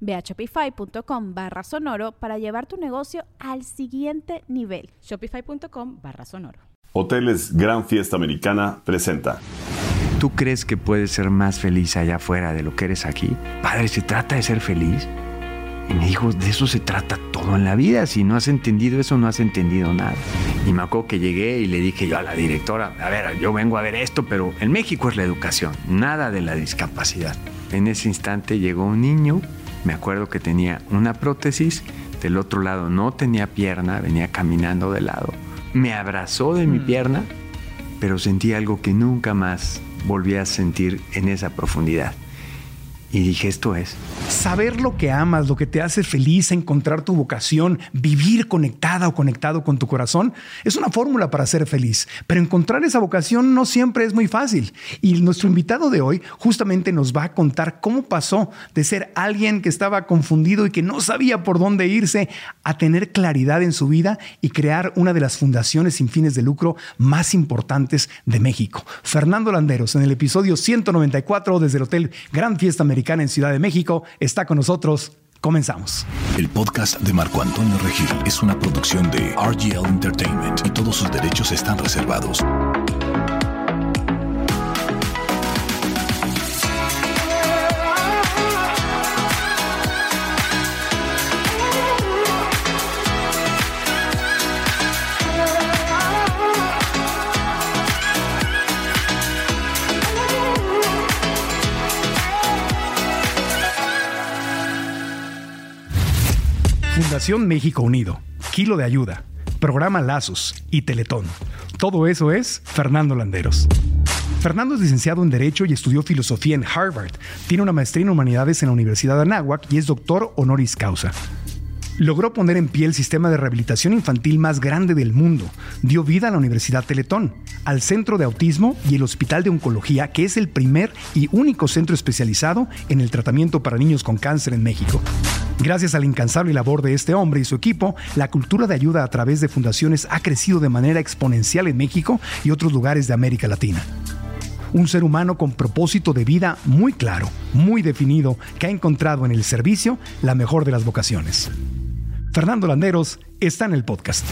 Ve a shopify.com barra sonoro para llevar tu negocio al siguiente nivel. Shopify.com barra sonoro. Hoteles Gran Fiesta Americana presenta. ¿Tú crees que puedes ser más feliz allá afuera de lo que eres aquí? Padre, ¿se trata de ser feliz? Y me dijo, de eso se trata todo en la vida. Si no has entendido eso, no has entendido nada. Y me acuerdo que llegué y le dije yo a la directora, a ver, yo vengo a ver esto, pero en México es la educación, nada de la discapacidad. En ese instante llegó un niño, me acuerdo que tenía una prótesis, del otro lado no tenía pierna, venía caminando de lado. Me abrazó de mi mm. pierna, pero sentí algo que nunca más volví a sentir en esa profundidad. Y dije, esto es. Saber lo que amas, lo que te hace feliz, encontrar tu vocación, vivir conectada o conectado con tu corazón, es una fórmula para ser feliz. Pero encontrar esa vocación no siempre es muy fácil. Y nuestro invitado de hoy justamente nos va a contar cómo pasó de ser alguien que estaba confundido y que no sabía por dónde irse a tener claridad en su vida y crear una de las fundaciones sin fines de lucro más importantes de México. Fernando Landeros, en el episodio 194 desde el Hotel Gran Fiesta Americana en Ciudad de México, está con nosotros. Comenzamos. El podcast de Marco Antonio Regil es una producción de RGL Entertainment y todos sus derechos están reservados. México Unido, Kilo de Ayuda, Programa Lazos y Teletón. Todo eso es Fernando Landeros. Fernando es licenciado en Derecho y estudió filosofía en Harvard. Tiene una maestría en Humanidades en la Universidad de Anáhuac y es doctor honoris causa. Logró poner en pie el sistema de rehabilitación infantil más grande del mundo. Dio vida a la Universidad Teletón, al Centro de Autismo y el Hospital de Oncología, que es el primer y único centro especializado en el tratamiento para niños con cáncer en México. Gracias a la incansable labor de este hombre y su equipo, la cultura de ayuda a través de fundaciones ha crecido de manera exponencial en México y otros lugares de América Latina un ser humano con propósito de vida muy claro, muy definido, que ha encontrado en el servicio la mejor de las vocaciones. Fernando Landeros está en el podcast.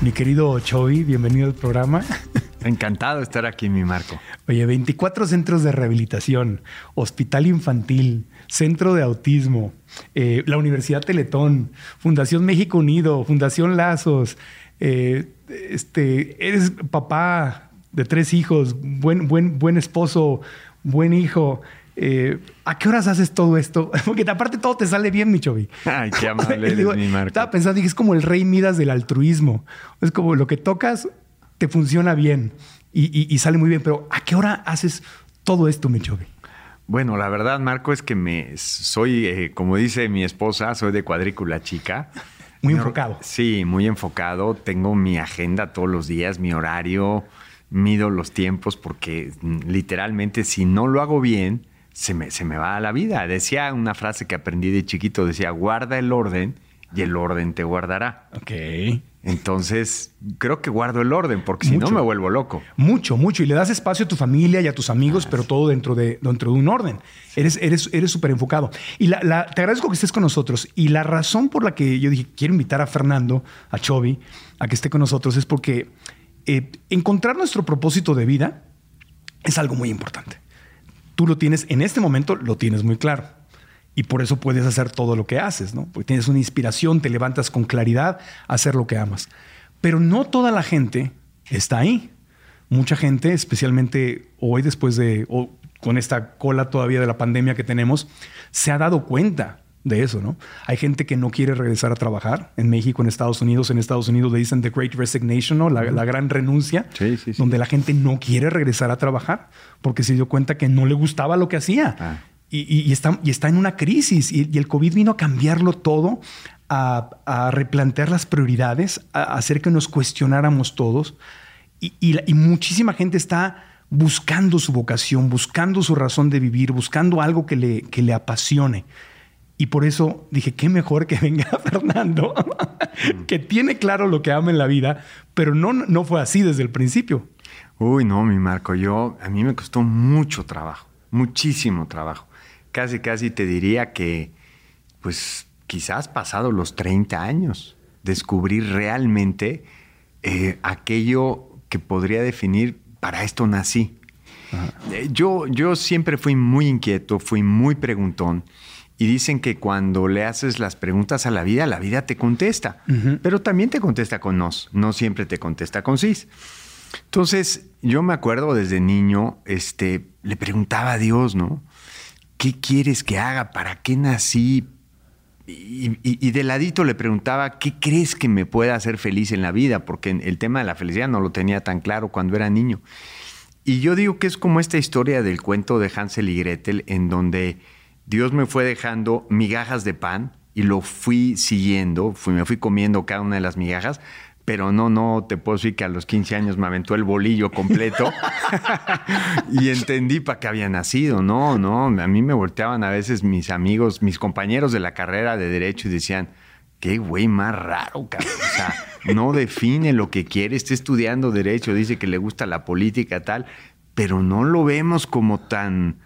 Mi querido Chovy, bienvenido al programa. Encantado de estar aquí, mi Marco. Oye, 24 centros de rehabilitación, hospital infantil, centro de autismo, eh, la Universidad Teletón, Fundación México Unido, Fundación Lazos. Eh, este, eres papá de tres hijos, buen, buen, buen esposo, buen hijo. Eh, ¿A qué horas haces todo esto? Porque aparte todo te sale bien, mi chovi. Ay, qué amable eres, mi Marco. Estaba pensando, dije, es como el rey Midas del altruismo. Es como lo que tocas te funciona bien y, sale muy bien. Pero ¿a qué hora haces todo esto, mi chovi? Bueno, la verdad, Marco, es que me soy, eh, como dice mi esposa, soy de cuadrícula chica. Muy enfocado. Sí, muy enfocado. Tengo mi agenda todos los días, mi horario, mido los tiempos, porque mm, literalmente si no lo hago bien, se me, se me va a la vida. Decía una frase que aprendí de chiquito, decía, guarda el orden y el orden te guardará. Ok. Entonces, creo que guardo el orden, porque si no me vuelvo loco. Mucho, mucho. Y le das espacio a tu familia y a tus amigos, ah, pero todo dentro de, dentro de un orden. Eres Eres eres súper enfocado. Y la, te agradezco que estés con nosotros. Y la razón por la que yo dije, quiero invitar a Fernando, a Chovy, a que esté con nosotros, es porque eh, encontrar nuestro propósito de vida es algo muy importante tú lo tienes, en este momento lo tienes muy claro. Y por eso puedes hacer todo lo que haces, ¿no? Porque tienes una inspiración, te levantas con claridad a hacer lo que amas. Pero no toda la gente está ahí. Mucha gente, especialmente hoy después de, o con esta cola todavía de la pandemia que tenemos, se ha dado cuenta de eso, ¿no? Hay gente que no quiere regresar a trabajar en México, en Estados Unidos. En Estados Unidos le dicen The Great Resignation, ¿no? La, la gran renuncia, Sí, sí, sí. donde la gente no quiere regresar a trabajar porque se dio cuenta que no le gustaba lo que hacía. Ah. Y, y- y está, y está en una crisis. Y, el COVID vino a cambiarlo todo, a, a replantear las prioridades, a hacer que nos cuestionáramos todos. Y, muchísima gente está buscando su vocación, buscando su razón de vivir, buscando algo que le, que le apasione. Y por eso dije, qué mejor que venga Fernando, que tiene claro lo que ama en la vida, pero no, no fue así desde el principio. Uy, no, mi Marco, yo a mí me costó mucho trabajo, muchísimo trabajo. Casi, casi te diría que, pues, quizás pasado los 30 años, descubrir realmente eh, aquello que podría definir para esto nací. Eh, Yo, yo siempre fui muy inquieto, fui muy preguntón. Y dicen que cuando le haces las preguntas a la vida, la vida te contesta. Pero también te contesta con nos, no siempre te contesta con sis. Entonces, yo me acuerdo desde niño, este, le preguntaba a Dios, ¿no? ¿Qué quieres que haga? ¿Para qué nací? Y, y- y de ladito le preguntaba, ¿qué crees que me pueda hacer feliz en la vida? Porque el tema de la felicidad no lo tenía tan claro cuando era niño. Y yo digo que es como esta historia del cuento de Hansel y Gretel, en donde Dios me fue dejando migajas de pan y lo fui siguiendo, fui, me fui comiendo cada una de las migajas, pero no, no te puedo decir que a los 15 años me aventó el bolillo completo y entendí para qué había nacido. No, no, a mí me volteaban a veces mis amigos, mis compañeros de la carrera de Derecho y decían, qué güey más raro, cabrón. O sea, no define lo que quiere, está estudiando Derecho, dice que le gusta la política, tal, pero no lo vemos como tan,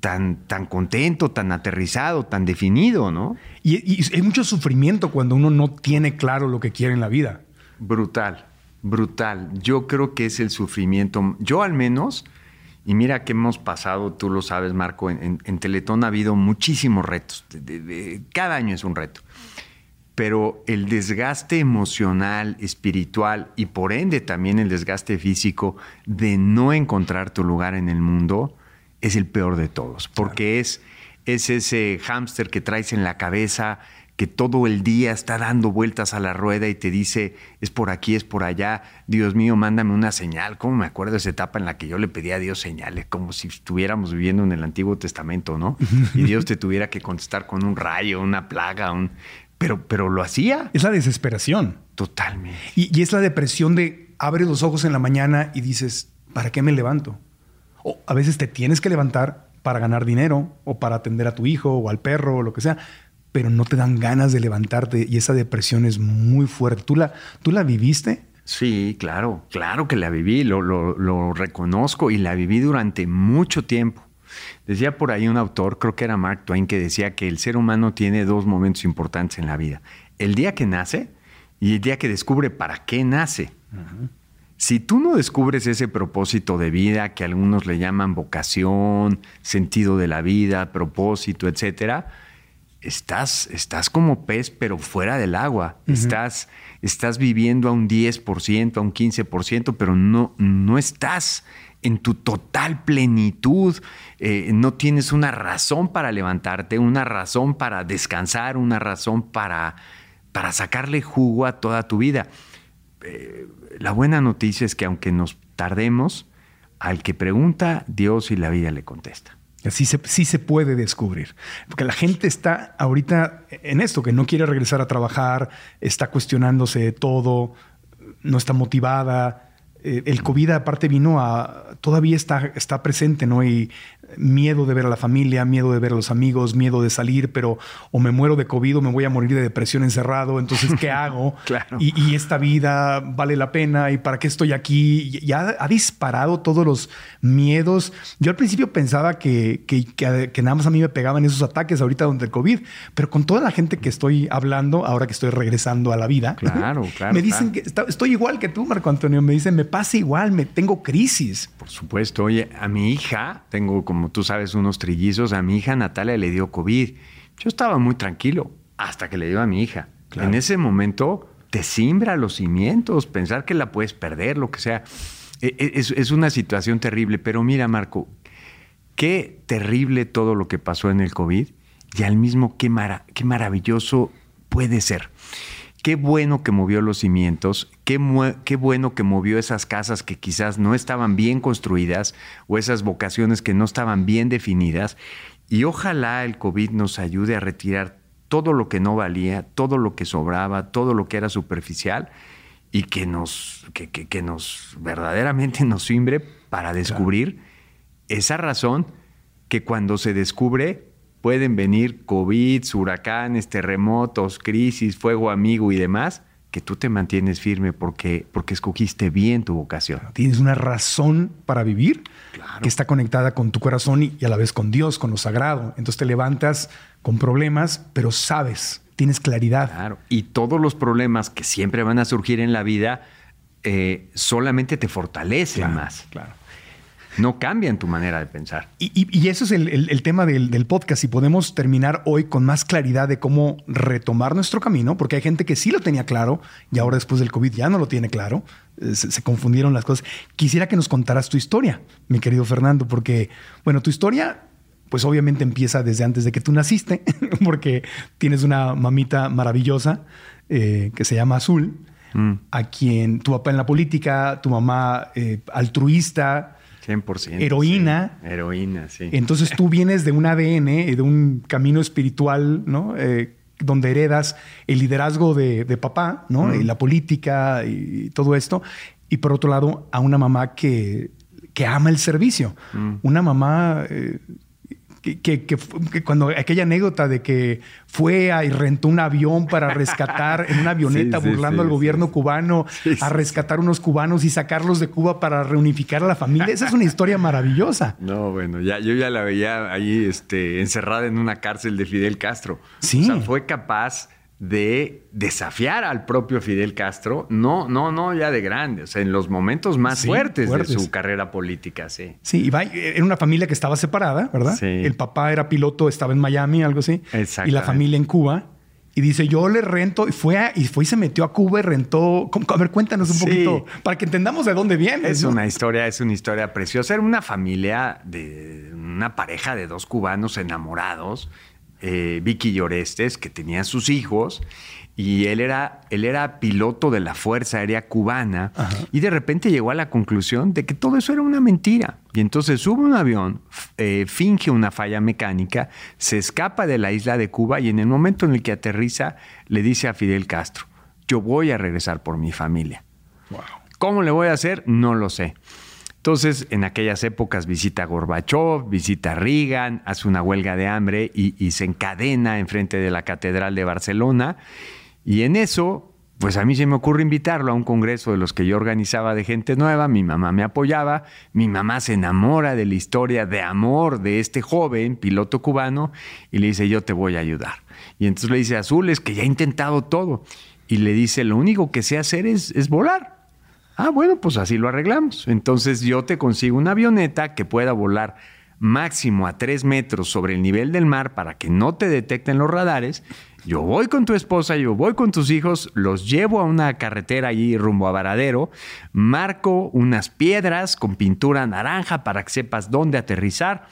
tan, tan contento, tan aterrizado, tan definido, ¿no? Y, y hay mucho sufrimiento cuando uno no tiene claro lo que quiere en la vida. Brutal, brutal. Yo creo que es el sufrimiento. Yo al menos, y mira que hemos pasado, tú lo sabes, Marco, en, en- en Teletón ha habido muchísimos retos. De- de- de- cada año es un reto. Pero el desgaste emocional, espiritual y por ende también el desgaste físico de no encontrar tu lugar en el mundo es el peor de todos. Porque es, es ese hámster que traes en la cabeza que todo el día está dando vueltas a la rueda y te dice, es por aquí, es por allá, Dios mío, mándame una señal. ¿Cómo me acuerdo de esa etapa en la que yo le pedía a Dios señales, como si estuviéramos viviendo en el Antiguo Testamento, ¿no? Y Dios te tuviera que contestar con un rayo, una plaga, un... Pero, pero lo hacía Es la desesperación. totalmente. Y, y es la depresión de abres los ojos en la mañana y dices, ¿para qué me levanto? O a veces te tienes que levantar para ganar dinero o para atender a tu hijo o al perro o lo que sea, pero no te dan ganas de levantarte y esa depresión es muy fuerte. ¿Tú la, tú la viviste? Sí, claro, claro que la viví, lo, lo- lo reconozco y la viví durante mucho tiempo. Decía por ahí un autor, creo que era Mark Twain, que decía que el ser humano tiene dos momentos importantes en la vida. El día que nace y el día que descubre para qué nace. Si tú no descubres ese propósito de vida que algunos le llaman vocación, sentido de la vida, propósito, etcétera, estás, estás como pez, pero fuera del agua. estás, estás viviendo a un 10%, a un 15%, pero no, no estás en tu total plenitud. Eh, no tienes una razón para levantarte, una razón para descansar, una razón para, para sacarle jugo a toda tu vida. Eh, la buena noticia es que aunque nos tardemos, al que pregunta, Dios y la vida le contesta. Así se, sí se puede descubrir. Porque la gente está ahorita en esto, que no quiere regresar a trabajar, está cuestionándose todo, no está motivada. Eh, el COVID aparte vino a... Todavía está, está presente, ¿no? Miedo de ver a la familia, miedo de ver a los amigos, miedo de salir, pero o me muero de COVID o me voy a morir de depresión encerrado. Entonces, ¿qué hago? Claro. Y, y esta vida vale la pena y para qué estoy aquí. Y Ya ha disparado todos los miedos. Yo al principio pensaba que, que, que- que nada más a mí me pegaban esos ataques ahorita durante el COVID, pero con toda la gente que estoy hablando, ahora que estoy regresando a la vida, Claro, claro, me dicen claro. que está- estoy igual que tú, Marco Antonio. Me dicen, me pasa igual, me tengo crisis. Por supuesto, oye, a mi hija, tengo como tú sabes unos trillizos, a mi hija Natalia le dio COVID. Yo estaba muy tranquilo hasta que le dio a mi hija. Claro. En ese momento te simbra los cimientos, pensar que la puedes perder, lo que sea. E, e, Es, es una situación terrible, pero mira, Marco, qué terrible todo lo que pasó en el COVID y al mismo qué, mara- qué maravilloso puede ser. Qué bueno que movió los cimientos, qué, bueno que movió esas casas que quizás no estaban bien construidas o esas vocaciones que no estaban bien definidas. Y ojalá el COVID nos ayude a retirar todo lo que no valía, todo lo que sobraba, todo lo que era superficial y que nos, que, que- que nos verdaderamente nos simbre para descubrir esa razón que cuando se descubre pueden venir COVID, huracanes, terremotos, crisis, fuego amigo y demás, que tú te mantienes firme porque, porque escogiste bien tu vocación. Tienes una razón para vivir que está conectada con tu corazón y, y a la vez con Dios, con lo sagrado. Entonces te levantas con problemas, pero sabes, tienes claridad. Claro. Y todos los problemas que siempre van a surgir en la vida eh, solamente te fortalecen más. Claro. No cambian tu manera de pensar. Y, y- y eso es el, el- el tema del, del podcast. Si podemos terminar hoy con más claridad de cómo retomar nuestro camino, porque hay gente que sí lo tenía claro y ahora después del COVID ya no lo tiene claro. Eh, Se, se confundieron las cosas. Quisiera que nos contaras tu historia, mi querido Fernando, porque, bueno, tu historia, pues obviamente empieza desde antes de que tú naciste, porque tienes una mamita maravillosa eh, que se llama Azul, a quien tu papá en la política, tu mamá eh, altruista. 100%. Heroína. sí. Heroína, sí. Entonces tú vienes de un ADN, eh, de un camino espiritual, ¿no? Eh, donde heredas el liderazgo de, de papá, ¿no? Y la política y todo esto. Y por otro lado, a una mamá que, que ama el servicio. Una mamá eh, que, que- que fu- que cuando aquella anécdota de que fue a, y rentó un avión para rescatar en una avioneta Sí, burlando sí, al gobierno cubano a rescatar unos cubanos y sacarlos de Cuba para reunificar a la familia. Esa es una historia maravillosa. No, bueno, ya, yo ya la veía ahí este, encerrada en una cárcel de Fidel Castro. Sí. O sea, fue capaz de desafiar al propio Fidel Castro, no, no, no ya de grande, o sea, en los momentos más Sí, fuertes, fuertes. de su carrera política, sí. Sí, va- era una familia que estaba separada, ¿verdad? Sí. El papá era piloto, estaba en Miami, algo así. Y la familia en Cuba. Y dice, yo le rento, y fue, a- y fue y se metió a Cuba y rentó. A ver, cuéntanos un Sí. poquito, para que entendamos de dónde viene. Es una historia, es una historia preciosa. Era una familia de una pareja de dos cubanos enamorados, eh, Vicky y Orestes, que tenían sus hijos. Y él era, él era piloto de la Fuerza Aérea Cubana y de repente llegó a la conclusión de que todo eso era una mentira. Y entonces sube un avión, eh, finge una falla mecánica, se escapa de la isla de Cuba y en el momento en el que aterriza le dice a Fidel Castro, yo voy a regresar por mi familia. ¿Cómo le voy a hacer? No lo sé. Entonces, en aquellas épocas visita a Gorbachev, visita a Reagan, hace una huelga de hambre y, se encadena enfrente de la Catedral de Barcelona. Y en eso, pues a mí se me ocurre invitarlo a un congreso de los que yo organizaba de gente nueva. Mi mamá me apoyaba. Mi mamá se enamora de la historia de amor de este joven piloto cubano y le dice, yo te voy a ayudar. Y entonces le dice, Azul, es que ya he intentado todo. Y le dice, lo único que sé hacer es volar. Ah, bueno, pues así lo arreglamos. Entonces yo te consigo una avioneta que pueda volar máximo a tres metros sobre el nivel del mar para que no te detecten los radares. Yo voy con tu esposa, yo voy con tus hijos, los llevo a una carretera allí rumbo a Varadero, marco unas piedras con pintura naranja para que sepas dónde aterrizar.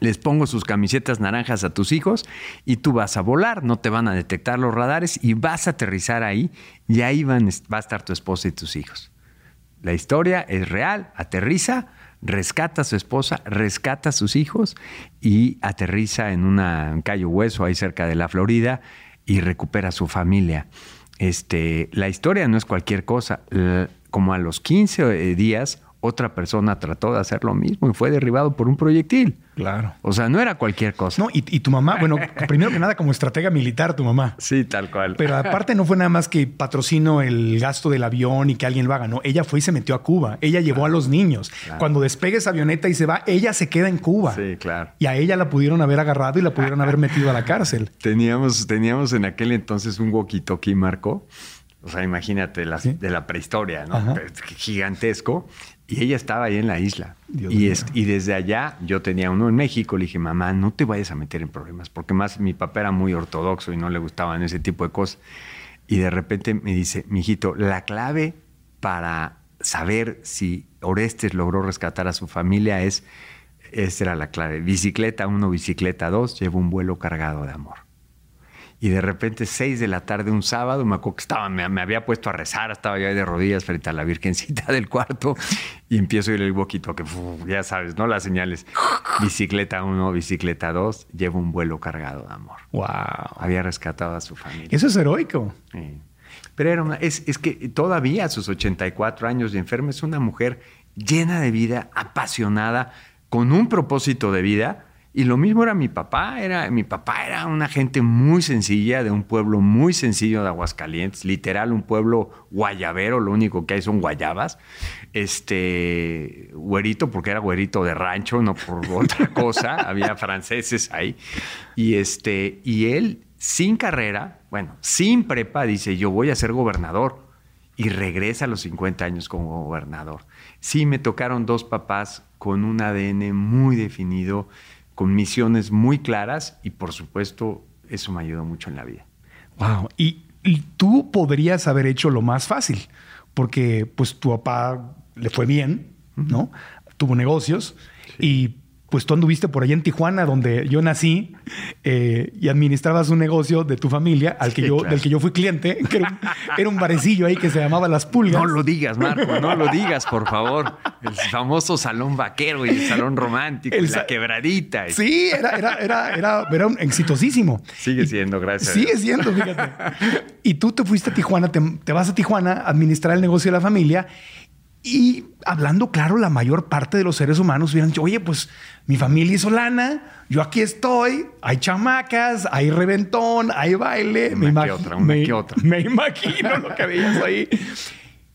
Les pongo sus camisetas naranjas a tus hijos y tú vas a volar, no te van a detectar los radares y vas a aterrizar ahí y ahí van, va a estar tu esposa y tus hijos. La historia es real, aterriza, rescata a su esposa, rescata a sus hijos y aterriza en una en Cayo Hueso, ahí cerca de la Florida, y recupera a su familia. Este, la historia no es cualquier cosa. Como a los 15 eh, días, otra persona trató de hacer lo mismo y fue derribado por un proyectil. Claro. O sea, no era cualquier cosa. No, y, y tu mamá, bueno, primero que nada, como estratega militar, tu mamá. Sí, tal cual. Pero aparte no fue nada más que patrocino el gasto del avión y que alguien lo haga, no. Ella fue y se metió a Cuba. Ella llevó a los niños. Cuando despegue esa avioneta y se va, ella se queda en Cuba. Sí, claro. Y a ella la pudieron haber agarrado y la pudieron haber metido a la cárcel. Teníamos, teníamos en aquel entonces un walkie-talkie, Marco. O sea, imagínate, las- Sí. de la prehistoria, ¿no? Ajá. Gigantesco. Y ella estaba ahí en la isla. Dios y, es- y desde allá, yo tenía uno en México. Le dije, mamá, no te vayas a meter en problemas. Porque más mi papá era muy ortodoxo y no le gustaban ese tipo de cosas. Y de repente me dice, mijito, la clave para saber si Orestes logró rescatar a su familia es, esta era la clave, bicicleta 1, bicicleta 2, llevo un vuelo cargado de amor. Y de repente, seis de la tarde, un sábado, me acuerdo que estaba, me, me había puesto a rezar, estaba yo ahí de rodillas frente a la virgencita del cuarto y empiezo a ir el boquito, que ya sabes, ¿no? Las señales. Bicicleta 1, bicicleta 2, llevo un vuelo cargado de amor. Wow. Había rescatado a su familia. Eso es heroico. Sí. Pero era una, es, es, que todavía a sus 84 años de enferma es una mujer llena de vida, apasionada, con un propósito de vida. Y lo mismo era mi papá, era, mi papá era una gente muy sencilla, de un pueblo muy sencillo de Aguascalientes, literal un pueblo guayabero, lo único que hay son guayabas. Este, güerito, porque era güerito de rancho, no por otra cosa, había franceses ahí. Y, este, y él, sin carrera, bueno, sin prepa, dice, yo voy a ser gobernador. Y regresa a los 50 años como gobernador. Sí, me tocaron dos papás con un ADN muy definido, con misiones muy claras y por supuesto eso me ayudó mucho en la vida. Wow, y, y tú podrías haber hecho lo más fácil, porque pues tu papá le fue bien, ¿no? Tuvo negocios y pues tú anduviste por allá en Tijuana, donde yo nací, eh, y administrabas un negocio de tu familia, al que Sí, yo, claro. del que yo fui cliente, que era un, era un barecillo ahí que se llamaba Las Pulgas. No lo digas, Marco, no lo digas, por favor. El famoso salón vaquero y el salón romántico, El y la quebradita. Sí, era, era, era, era, era un exitosísimo. Sigue siendo, gracias. Sigue siendo, fíjate. Y tú te fuiste a Tijuana, te, te vas a Tijuana a administrar el negocio de la familia y hablando claro, la mayor parte de los seres humanos hubieran dicho, oye, pues mi familia hizo lana, yo aquí estoy, hay chamacas, hay reventón, hay baile. Una me que imagi- otra, una me- que otra. Me imagino lo que veías ahí.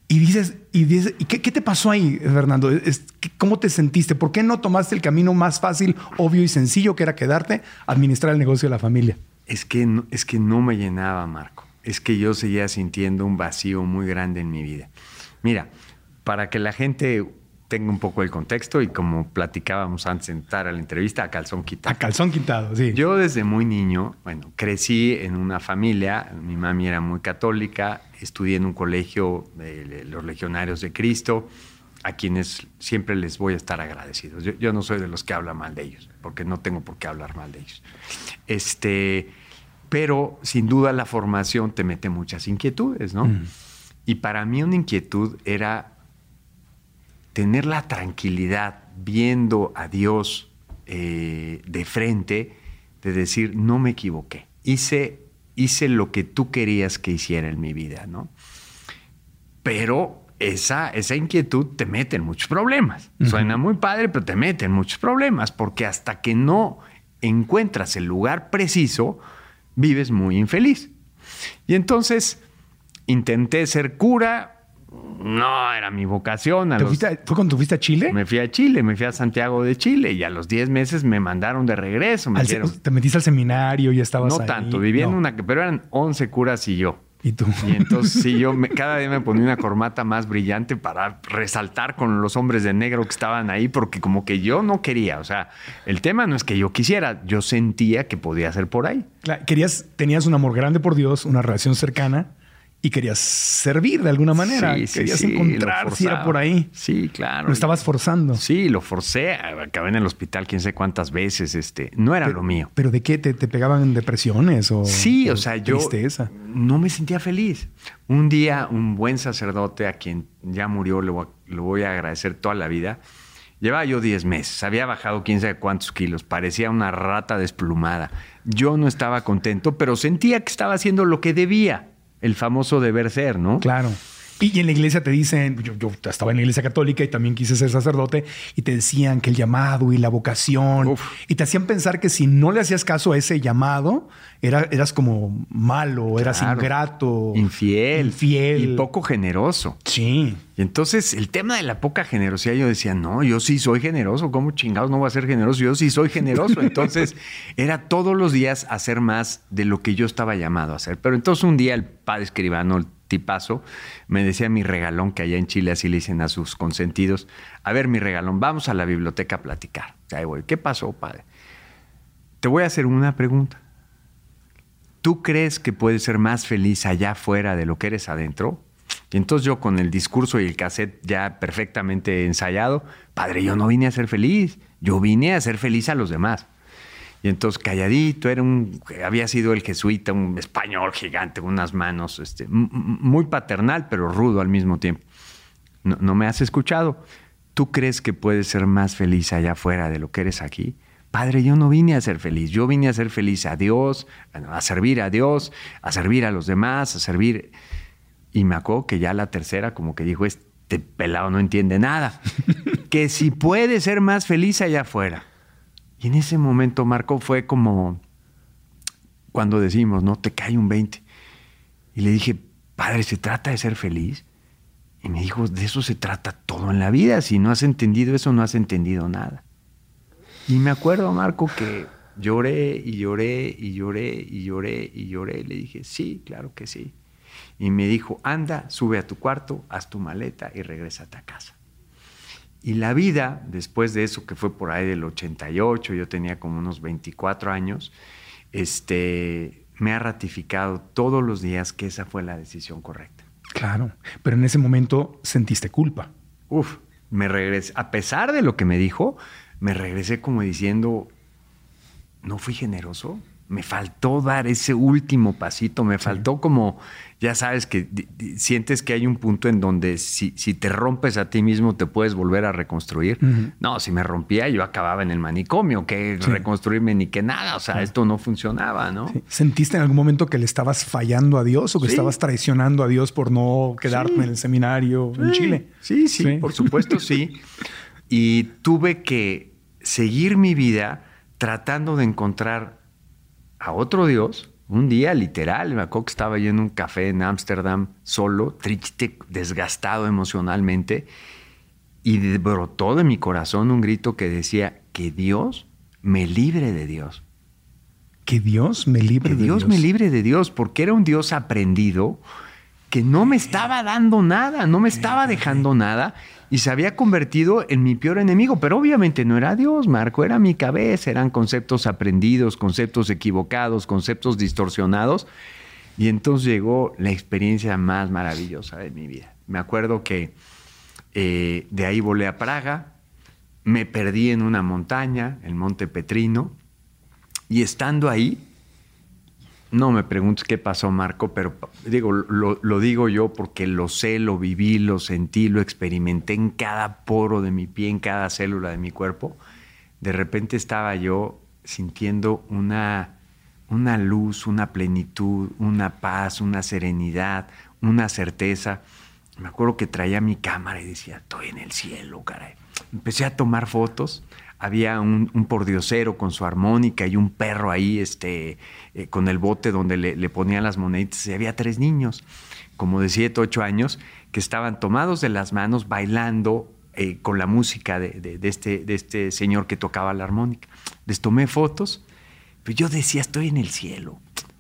Y dices, y dices, ¿y qué, qué te pasó ahí, Fernando? Es- ¿qué- ¿Cómo te sentiste? ¿Por qué no tomaste el camino más fácil, obvio y sencillo que era quedarte administrar el negocio de la familia? Es que, no, es que no me llenaba, Marco. Es que yo seguía sintiendo un vacío muy grande en mi vida. Mira, para que la gente tenga un poco el contexto y como platicábamos antes de entrar a la entrevista, a calzón A quitado. calzón quitado, sí. Yo desde muy niño, bueno, crecí en una familia, mi mami era muy católica, estudié en un colegio de los legionarios de Cristo, a quienes siempre les voy a estar agradecidos. Yo, yo no soy de los que habla mal de ellos, porque no tengo por qué hablar mal de ellos. Este, pero sin duda la formación te mete muchas inquietudes, ¿no? Y para mí una inquietud era tener la tranquilidad viendo a Dios eh, de frente, de decir, no me equivoqué, hice, hice lo que tú querías que hiciera en mi vida, ¿no? Pero esa, esa inquietud te mete en muchos problemas. Suena muy padre, pero te mete en muchos problemas, porque hasta que no encuentras el lugar preciso, vives muy infeliz. Y entonces intenté ser cura, no era mi vocación. A ¿Te los- fuiste a- ¿Fue cuando fuiste a Chile? me fui a Chile, me fui a Santiago de Chile y a los 10 meses me mandaron de regreso. Me te metiste al seminario y estabas no ahí? tanto, vivía en una, pero eran 11 curas y yo. ¿Y tú? Y entonces sí, yo me- cada día me ponía una corbata más brillante para resaltar con los hombres de negro que estaban ahí, porque como que yo no quería, o sea, el tema no es que yo quisiera, yo sentía que podía ser por ahí. Claro, querías, tenías un amor grande por Dios, una relación cercana y querías servir de alguna manera. Sí, sí, querías sí, encontrar si era por ahí. Sí, claro. Lo estabas forzando. Sí, lo forcé, acabé en el hospital quién sé cuántas veces, este, no era lo mío. ¿Pero de qué? ¿Te, te pegaban depresiones o Sí, o o sea, yo tristeza? no me sentía feliz. Un día, un buen sacerdote a quien ya murió, lo, voy a- voy a agradecer toda la vida. Llevaba yo 10 meses, había bajado quién sabe cuántos kilos, parecía una rata desplumada. Yo no estaba contento, pero sentía que estaba haciendo lo que debía, el famoso deber ser, ¿no? Claro. Y, en la iglesia te dicen, yo, yo estaba en la iglesia católica y también quise ser sacerdote, y te decían que el llamado y la vocación, Uf. y te hacían pensar que si no le hacías caso a ese llamado, era, eras como malo, eras ingrato, Infiel. infiel. Y poco generoso. Sí. Y entonces el tema de la poca generosidad, yo decía, no, yo sí soy generoso, ¿cómo chingados no voy a ser generoso? Yo sí soy generoso. Entonces era todos los días hacer más de lo que yo estaba llamado a hacer. Pero entonces un día el padre escribano, el tipazo, me decía mi regalón, que allá en Chile así le dicen a sus consentidos, a ver mi regalón, vamos a la biblioteca a platicar. Ahí voy, ¿qué pasó, padre? Te voy a hacer una pregunta. ¿tú crees que puedes ser más feliz allá afuera de lo que eres adentro? Y entonces yo con el discurso y el cassette ya perfectamente ensayado, padre, yo no vine a ser feliz, yo vine a ser feliz a los demás. Y entonces calladito, era un, había sido el jesuita, un español gigante, con unas manos, este, muy paternal, pero rudo al mismo tiempo. No, no me has escuchado. ¿Tú crees que puedes ser más feliz allá afuera de lo que eres aquí? Padre, yo no vine a ser feliz, yo vine a ser feliz a Dios, a servir a Dios, a servir a los demás, a servir. Y me acuerdo que ya la tercera como que dijo, este pelado no entiende nada, que si puede ser más feliz allá afuera. Y en ese momento, Marco, fue como cuando decimos, ¿no? Te cae un 20. Y le dije, padre, ¿se trata de ser feliz? Y me dijo, de eso se trata todo en la vida. Si no has entendido eso, no has entendido nada. Y me acuerdo, Marco, que lloré y lloré y lloré y lloré y lloré. Le dije, sí, claro que sí. Y me dijo, anda, sube a tu cuarto, haz tu maleta y regrésate a casa. Y la vida, después de eso, que fue por ahí del 88, yo tenía como unos 24 años, este, me ha ratificado todos los días que esa fue la decisión correcta. Claro, pero en ese momento sentiste culpa. Uf, me regresé, a pesar de lo que me dijo, me regresé como diciendo, no fui generoso, me faltó dar ese último pasito, me faltó como, ya sabes que sientes que hay un punto en donde si, si, te rompes a ti mismo te puedes volver a reconstruir. No, si me rompía yo acababa en el manicomio, que reconstruirme ni que nada, o sea, esto no funcionaba, ¿no? ¿Sentiste en algún momento que le estabas fallando a Dios o que estabas traicionando a Dios por no quedarte en el seminario en Chile? Sí, sí, por supuesto sí. Y tuve que seguir mi vida tratando de encontrar a otro Dios, un día literal, me acuerdo que estaba yo en un café en Ámsterdam solo, triste, desgastado emocionalmente, y brotó de mi corazón un grito que decía, que Dios me libre de Dios. Que Dios me libre de Dios. Que Dios me libre de Dios, porque era un Dios aprendido que no me estaba dando nada, no me estaba dejando nada y se había convertido en mi peor enemigo. Pero obviamente no era Dios, Marco, era mi cabeza, eran conceptos aprendidos, conceptos equivocados, conceptos distorsionados. Y entonces llegó la experiencia más maravillosa de mi vida. Me acuerdo que eh, de ahí volé a Praga, me perdí en una montaña, el Monte Petrino, y estando ahí, no me preguntes qué pasó, Marco, pero digo, lo, digo yo porque lo sé, lo viví, lo sentí, lo experimenté en cada poro de mi pie, en cada célula de mi cuerpo. De repente estaba yo sintiendo una, una luz, una plenitud, una paz, una serenidad, una certeza. Me acuerdo que traía mi cámara y decía, estoy en el cielo, caray. Empecé a tomar fotos había un, un, pordiosero con su armónica y un perro ahí este, eh, con el bote donde le, ponían las moneditas. Y había tres niños, como de siete, ocho años, que estaban tomados de las manos bailando eh, con la música de, este, de este señor que tocaba la armónica. Les tomé fotos, pero yo decía, estoy en el cielo.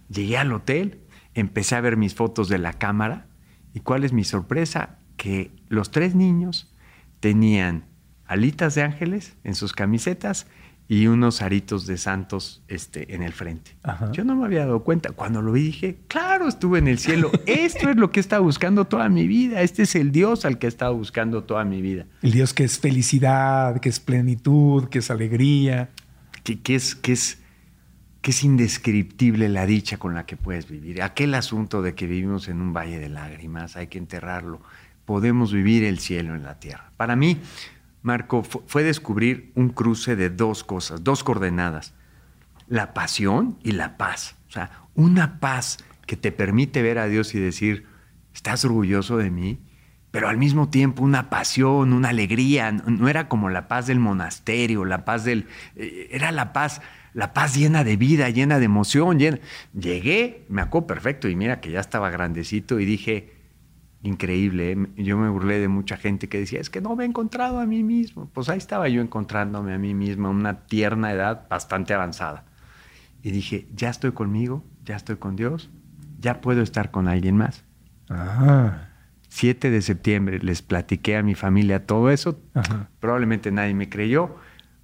Llegué al hotel, empecé a ver mis fotos de la cámara y cuál es mi sorpresa, que los tres niños tenían alitas de ángeles en sus camisetas y unos aritos de santos este, en el frente. Yo no me había dado cuenta. Cuando lo vi dije, claro, estuve en el cielo. Esto es lo que he estado buscando toda mi vida. Este es el Dios al que he estado buscando toda mi vida. El Dios que es felicidad, que es plenitud, que es alegría. Que, es, que, es, que es indescriptible la dicha con la que puedes vivir. Aquel asunto de que vivimos en un valle de lágrimas, hay que enterrarlo. Podemos vivir el cielo en la tierra. Para mí, Marco, fue descubrir un cruce de dos cosas, dos coordenadas, la pasión y la paz. O sea, una paz que te permite ver a Dios y decir, estás orgulloso de mí, pero al mismo tiempo una pasión, una alegría, no era como la paz del monasterio, la paz del... Eh, era la paz, la paz llena de vida, llena de emoción. Llegué, me acuerdo perfecto y mira que ya estaba grandecito y dije, increíble. ¿eh? Yo me burlé de mucha gente que decía, es que no me he encontrado a mí mismo. Pues ahí estaba yo encontrándome a mí mismo a una tierna edad bastante avanzada. Y dije, ya estoy conmigo, ya estoy con Dios, ya puedo estar con alguien más. 7 de septiembre les platiqué a mi familia todo eso. Probablemente nadie me creyó.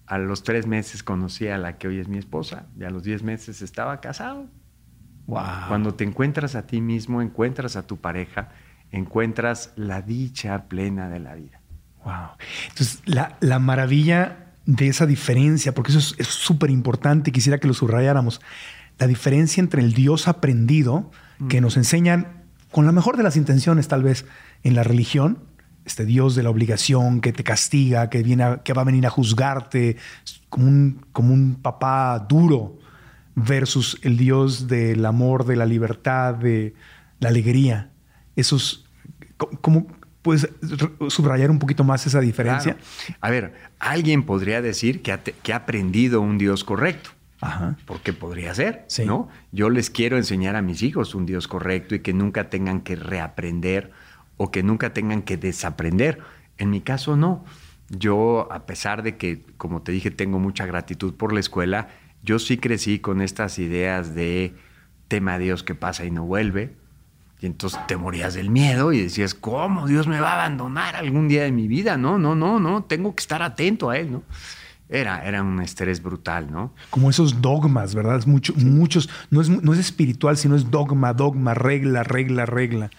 A los tres meses conocí a la que hoy es mi esposa y a los diez meses estaba casado. Wow. Cuando te encuentras a ti mismo, encuentras a tu pareja, encuentras la dicha plena de la vida. Wow. Entonces, la, la maravilla de esa diferencia, porque eso es súper importante, quisiera que lo subrayáramos, la diferencia entre el Dios aprendido, que nos enseñan con la mejor de las intenciones tal vez en la religión, este Dios de la obligación que te castiga, que, viene a- que va a venir a juzgarte como un, como un papá duro, versus el Dios del amor, de la libertad, de la alegría. Esos, ¿cómo puedes subrayar un poquito más esa diferencia? Claro. A ver, alguien podría decir que ha, te- que ha aprendido un Dios correcto. Ajá. Porque podría ser, Sí. ¿no? Yo les quiero enseñar a mis hijos un Dios correcto y que nunca tengan que reaprender o que nunca tengan que desaprender. En mi caso, no. Yo, a pesar de que, como te dije, tengo mucha gratitud por la escuela, yo sí crecí con estas ideas de tema a Dios que pasa y no vuelve. Y entonces te morías del miedo y decías, ¿cómo Dios me va a abandonar algún día de mi vida? No, no, no, no, tengo que estar atento a Él, ¿no? Era, era un estrés brutal, ¿no? Como esos dogmas, ¿verdad? Es mucho, muchos, no es, no es espiritual, sino es dogma, dogma, regla, regla, regla.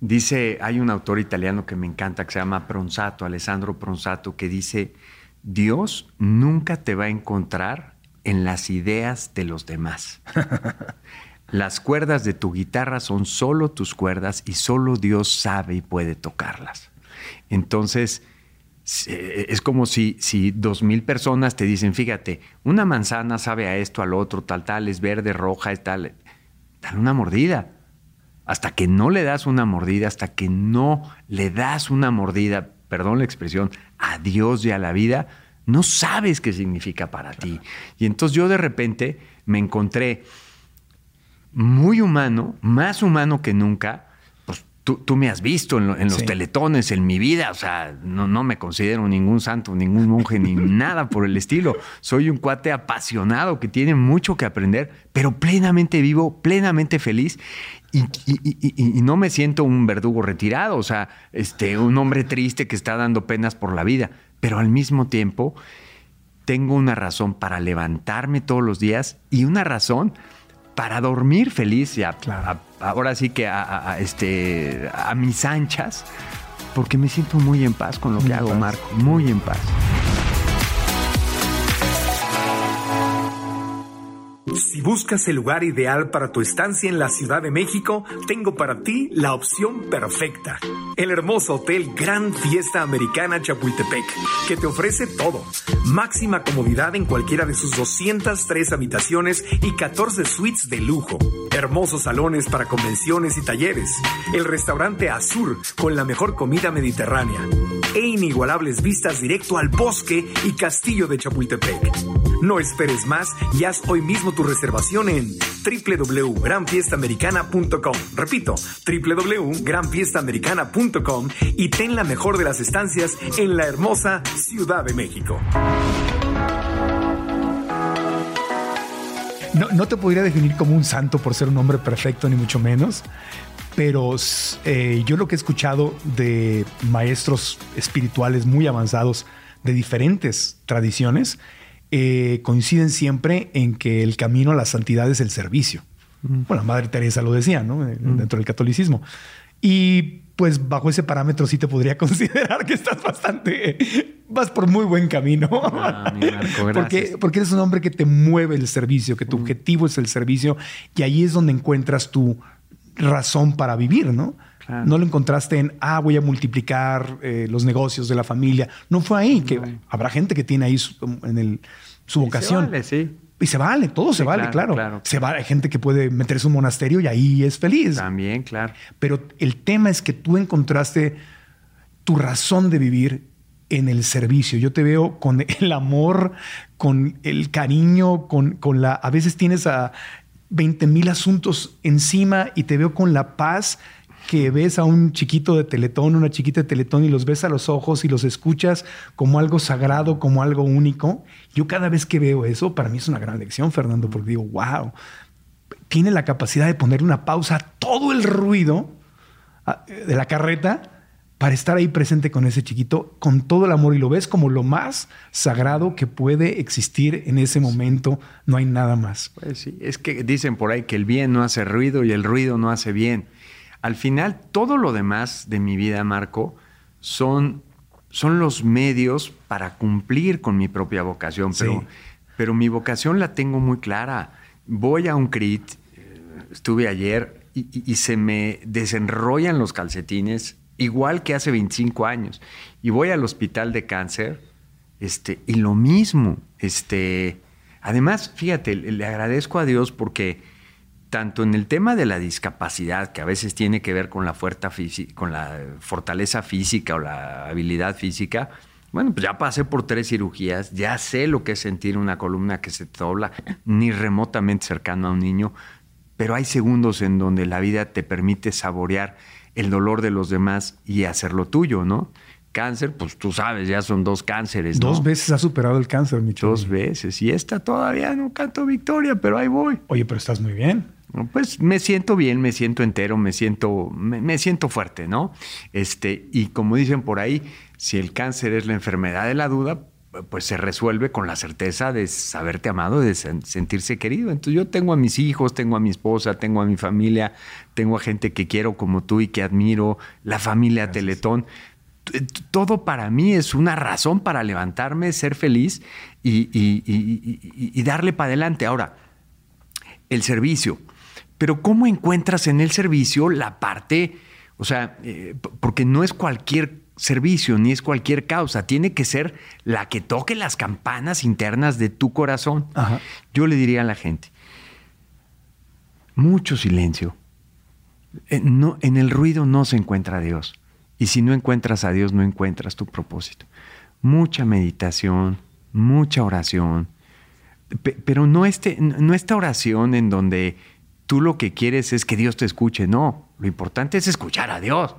Dice, hay un autor italiano que me encanta que se llama Pronsato, Alessandro Pronsato, que dice, Dios nunca te va a encontrar en las ideas de los demás. Las cuerdas de tu guitarra son solo tus cuerdas y solo Dios sabe y puede tocarlas. Entonces, eh, es como si, si dos mil personas te dicen, fíjate, una manzana sabe a esto, al otro, tal, tal, es verde, roja, es tal. Dale una mordida. Hasta que no le das una mordida, hasta que no le das una mordida, perdón la expresión, a Dios y a la vida, no sabes qué significa para ti. Y entonces yo de repente me encontré muy humano, más humano que nunca. Pues tú, tú me has visto en, lo- en los Sí. teletones, en mi vida. O sea, no, no me considero ningún santo, ningún monje, ni nada por el estilo. Soy un cuate apasionado que tiene mucho que aprender, pero plenamente vivo, plenamente feliz. Y, y- y- y- y no me siento un verdugo retirado, o sea, este, un hombre triste que está dando penas por la vida. Pero al mismo tiempo, tengo una razón para levantarme todos los días y una razón para dormir feliz y a- Claro. a- ahora sí que a, este, a mis anchas, porque me siento muy en paz con lo Muy que hago, paz. Marco, muy en paz. Si buscas el lugar ideal para tu estancia en la Ciudad de México, tengo para ti la opción perfecta. El hermoso hotel Gran Fiesta Americana Chapultepec, que te ofrece todo. Máxima comodidad en cualquiera de sus 203 habitaciones y 14 suites de lujo. Hermosos salones para convenciones y talleres. El restaurante Azur con la mejor comida mediterránea. E inigualables vistas directo al bosque y castillo de Chapultepec. No esperes más y haz hoy mismo tu reservación en www.granfiestamericana.com. Repito, www.granfiestamericana.com y ten la mejor de las estancias en la hermosa Ciudad de México. No, no te podría definir como un santo por ser un hombre perfecto, ni mucho menos. Pero eh, yo lo que he escuchado de maestros espirituales muy avanzados de diferentes tradiciones eh, coinciden siempre en que el camino a la santidad es el servicio. Bueno, Madre Teresa lo decía, ¿no? Eh, Dentro del catolicismo. Y pues bajo ese parámetro sí te podría considerar que estás bastante, vas por muy buen camino. Ah, mi Marco, gracias. porque, porque eres un hombre que te mueve el servicio, que tu objetivo es el servicio y ahí es donde encuentras tu razón para vivir, ¿no? Claro. No lo encontraste en, ah, voy a multiplicar eh, los negocios de la familia. No fue ahí, que habrá gente que tiene ahí su, en el, su vocación. vale, sí. Y se vale, todo se vale, claro, claro. claro. Se vale, hay gente que puede meterse un monasterio y ahí es feliz. También, claro. Pero el tema es que tú encontraste tu razón de vivir en el servicio. Yo te veo con el amor, con el cariño, con, con la... A veces tienes a 20 mil asuntos encima y te veo con la paz que ves a un chiquito de Teletón, una chiquita de Teletón y los ves a los ojos y los escuchas como algo sagrado, como algo único. Yo cada vez que veo eso, para mí es una gran lección, Fernando, porque digo, wow, tiene la capacidad de poner una pausa a todo el ruido de la carreta para estar ahí presente con ese chiquito con todo el amor y lo ves como lo más sagrado que puede existir en ese momento. No hay nada más. Pues sí, es que dicen por ahí que el bien no hace ruido y el ruido no hace bien. Al final, todo lo demás de mi vida, Marco, son, son los medios para cumplir con mi propia vocación, pero, Sí. pero mi vocación la tengo muy clara. Voy a un CRIT, estuve ayer, y, y- y se me desenrollan los calcetines, igual que hace 25 años. Y voy al hospital de cáncer, este, y lo mismo. Este, además, fíjate, le agradezco a Dios porque tanto en el tema de la discapacidad, que a veces tiene que ver con la, fuerza física, con la fortaleza física o la habilidad física, bueno, pues ya pasé por tres cirugías, ya sé lo que es sentir una columna que se dobla, ni remotamente cercano a un niño, pero hay segundos en donde la vida te permite saborear el dolor de los demás y hacerlo tuyo, ¿no? Cáncer, pues tú sabes, ya son dos cánceres, ¿no? Dos veces has superado el cáncer, mi chavo. Dos veces. Y esta todavía no canto victoria, pero ahí voy. Oye, pero estás muy bien. Pues me siento bien, me siento entero, me siento, me, me siento fuerte, ¿no? Este, y como dicen por ahí, si el cáncer es la enfermedad de la duda, pues se resuelve con la certeza de saberte amado, de sen- sentirse querido. Entonces yo tengo a mis hijos, tengo a mi esposa, tengo a mi familia, tengo a gente que quiero como tú y que admiro, la familia Teletón. Todo para mí es una razón para levantarme, ser feliz y, y- y- y- y darle para adelante. Ahora, el servicio. Pero ¿cómo encuentras en el servicio la parte, o sea, eh, porque no es cualquier servicio ni es cualquier causa, tiene que ser la que toque las campanas internas de tu corazón. Ajá. Yo le diría a la gente, mucho silencio. Eh, no, en el ruido no se encuentra a Dios. Y si no encuentras a Dios, no encuentras tu propósito. Mucha meditación, mucha oración, Pe- pero no, este, no esta oración en donde tú lo que quieres es que Dios te escuche. No, lo importante es escuchar a Dios.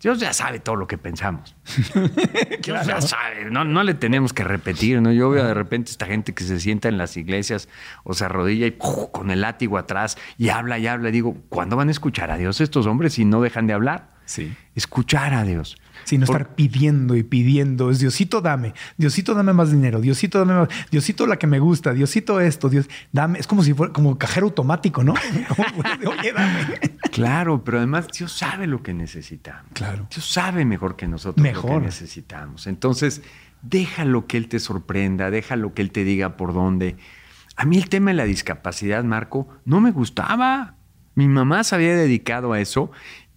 Dios ya sabe todo lo que pensamos. Dios ya sabe, no, no le tenemos que repetir. ¿no? Yo veo de repente esta gente que se sienta en las iglesias o se arrodilla y ¡puf! con el látigo atrás y habla y habla. Digo, ¿cuándo van a escuchar a Dios estos hombres si no dejan de hablar? Sí. Escuchar a Dios. Sin no Por- estar pidiendo y pidiendo. Es Diosito, dame. Diosito, dame más dinero. Diosito, dame más. Diosito, la que me gusta. Diosito, esto. Dios, dame. Es como si fuera como cajero automático, ¿no? Oye, dame. Claro, pero además Dios sabe lo que necesitamos. Claro. Dios sabe mejor que nosotros lo que necesitamos. Entonces, déjalo que Él te sorprenda, déjalo que Él te diga por dónde. A mí el tema de la discapacidad, Marco, no me gustaba. Mi mamá se había dedicado a eso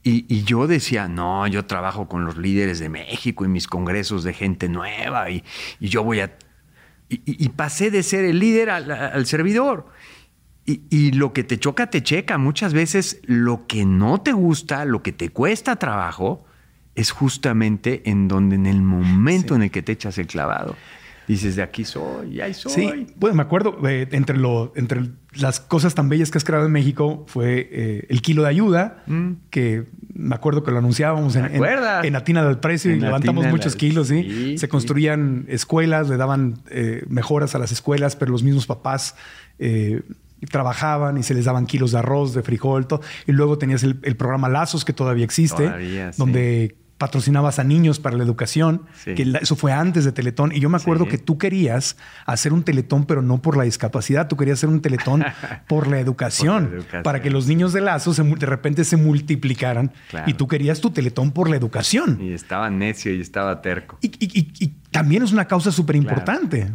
y, y yo decía, no, yo trabajo con los líderes de México y mis congresos de gente nueva y, y yo voy a... Y, pasé de ser el líder al, al servidor. Y, y lo que te choca, te checa. Muchas veces lo que no te gusta, lo que te cuesta trabajo, es justamente en donde en el momento en el que te echas el clavado, dices, de aquí soy, y ahí soy. Sí, bueno, me acuerdo, eh, entre, lo, entre las cosas tan bellas que has creado en México fue eh, el kilo de ayuda, Mm. que me acuerdo que lo anunciábamos en, ¿Te en, en Atina del Precio y levantamos Atina muchos del- kilos, ¿sí? sí, Se sí. construían escuelas, le daban eh, mejoras a las escuelas, pero los mismos papás trabajaban y se les daban kilos de arroz, de frijol, todo. y luego tenías el, el programa Lazos, que todavía existe, Todavía, sí. Patrocinabas a niños para la educación, Sí. que eso fue antes de Teletón. Y yo me acuerdo Sí. que tú querías hacer un Teletón, pero no por la discapacidad, tú querías hacer un Teletón por la educación, Por la educación. para que los niños de Lazo se de repente se multiplicaran. Claro. Y tú querías tu Teletón por la educación. Y estaba necio y estaba terco. Y, y- y- y también es una causa súper importante.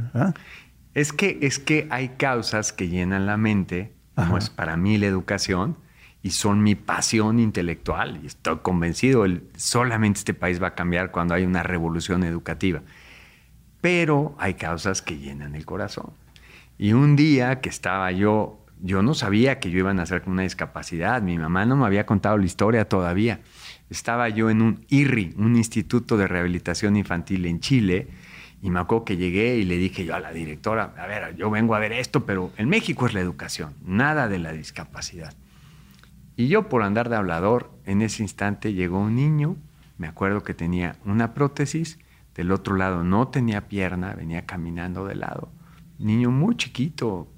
Es que, es que hay causas que llenan la mente, como Ajá. es para mí la educación, y son mi pasión intelectual. Y estoy convencido, el, solamente este país va a cambiar cuando hay una revolución educativa. Pero hay causas que llenan el corazón. Y un día que estaba yo, yo no sabía que yo iba a nacer con una discapacidad, mi mamá no me había contado la historia todavía. Estaba yo en un IRRI, un Instituto de Rehabilitación Infantil en Chile, y me acuerdo que llegué y le dije yo a la directora, a ver, yo vengo a ver esto, pero en México es la educación, nada de la discapacidad. Y yo por andar de hablador, en ese instante llegó un niño, me acuerdo que tenía una prótesis, del otro lado no tenía pierna, venía caminando de lado. Niño muy chiquito,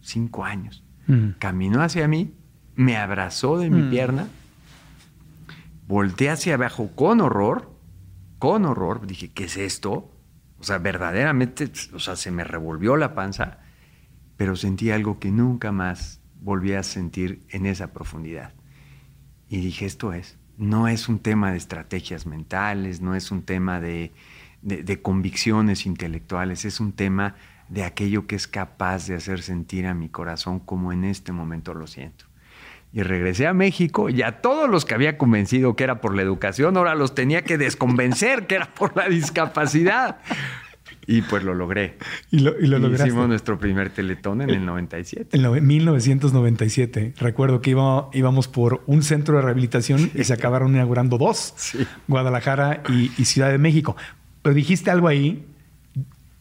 cinco años. Mm. Caminó hacia mí, me abrazó de mi Mm. pierna, volteé hacia abajo con horror con horror. Dije, ¿qué es esto? O sea, verdaderamente, o sea, se me revolvió la panza, pero sentí algo que nunca más volví a sentir en esa profundidad. Y dije, esto es, no es un tema de estrategias mentales, no es un tema de, de, convicciones intelectuales, es un tema de aquello que es capaz de hacer sentir a mi corazón como en este momento lo siento. Y regresé a México y a todos los que había convencido que era por la educación, ahora los tenía que desconvencer que era por la discapacidad. Y pues lo logré. Y lo, y Hicimos nuestro primer teletón en el 97. En 1997. Recuerdo que íbamos por un centro de rehabilitación y se acabaron inaugurando dos. Guadalajara y, y Ciudad de México. Pero dijiste algo ahí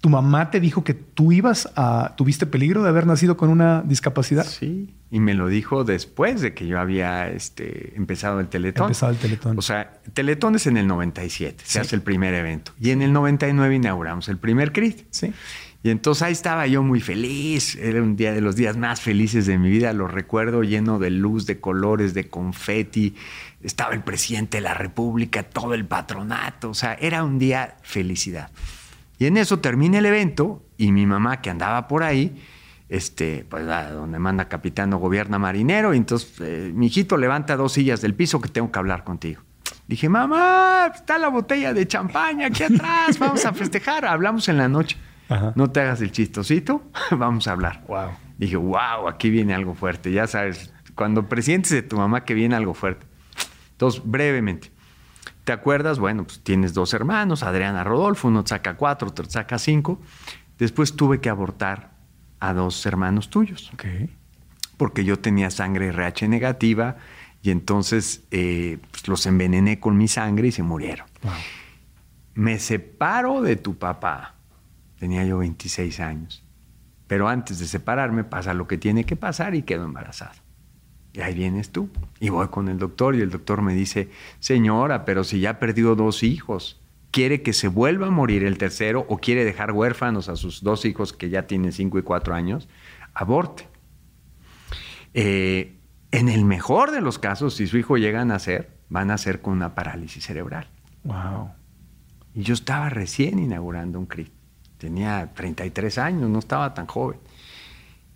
¿Tu mamá te dijo que tú ibas a, tuviste peligro de haber nacido con una discapacidad? Sí, y me lo dijo después de que yo había este, empezado el Teletón. Empezado el Teletón. O sea, Teletón es en el 97, se hace el primer evento. Y en el 99 inauguramos el primer CRIT. Sí. Y entonces ahí estaba yo muy feliz. Era un día de los días más felices de mi vida. Lo recuerdo lleno de luz, de colores, de confeti. Estaba el presidente de la República, todo el patronato. O sea, era un día felicidad. Y en eso termina el evento y mi mamá que andaba por ahí, este, pues donde manda capitán o gobierna marinero, y entonces eh, mi hijito levanta dos sillas del piso que tengo que hablar contigo. Dije, mamá, está la botella de champaña aquí atrás, vamos a festejar, hablamos en la noche. No te hagas el chistosito, vamos a hablar. Wow. Dije, wow, aquí viene algo fuerte. Ya sabes, cuando presientes de tu mamá que viene algo fuerte. Entonces, brevemente, ¿Te acuerdas? Bueno, pues tienes dos hermanos, Adriana Rodolfo, uno saca cuatro, otro saca cinco. Después tuve que abortar a dos hermanos tuyos. Porque yo tenía sangre RH negativa y entonces eh, pues, los envenené con mi sangre y se murieron. Me separo de tu papá. Tenía yo 26 años. Pero antes de separarme pasa lo que tiene que pasar y quedo embarazado. Y ahí vienes tú. Y voy con el doctor y el doctor me dice, señora, pero si ya ha perdido dos hijos, ¿quiere que se vuelva a morir el tercero o quiere dejar huérfanos a sus dos hijos que ya tienen cinco y cuatro años? Aborte. Eh, en el mejor de los casos, si su hijo llega a nacer, va a nacer con una parálisis cerebral. Wow. Y yo estaba recién inaugurando un CRIT. Tenía 33 años, no estaba tan joven.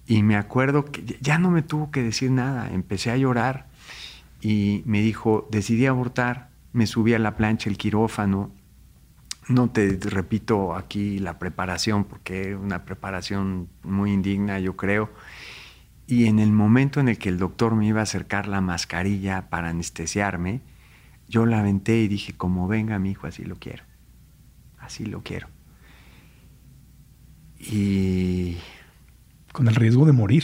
Y me acuerdo que ya no me tuvo que decir nada, empecé a llorar y me dijo, decidí abortar, me subí a la plancha el quirófano, no te repito aquí la preparación, porque una preparación muy indigna, yo creo. Y en el momento en el que el doctor me iba a acercar la mascarilla para anestesiarme, yo la aventé y dije, como venga mi hijo, así lo quiero. Así lo quiero. Y con el riesgo de morir.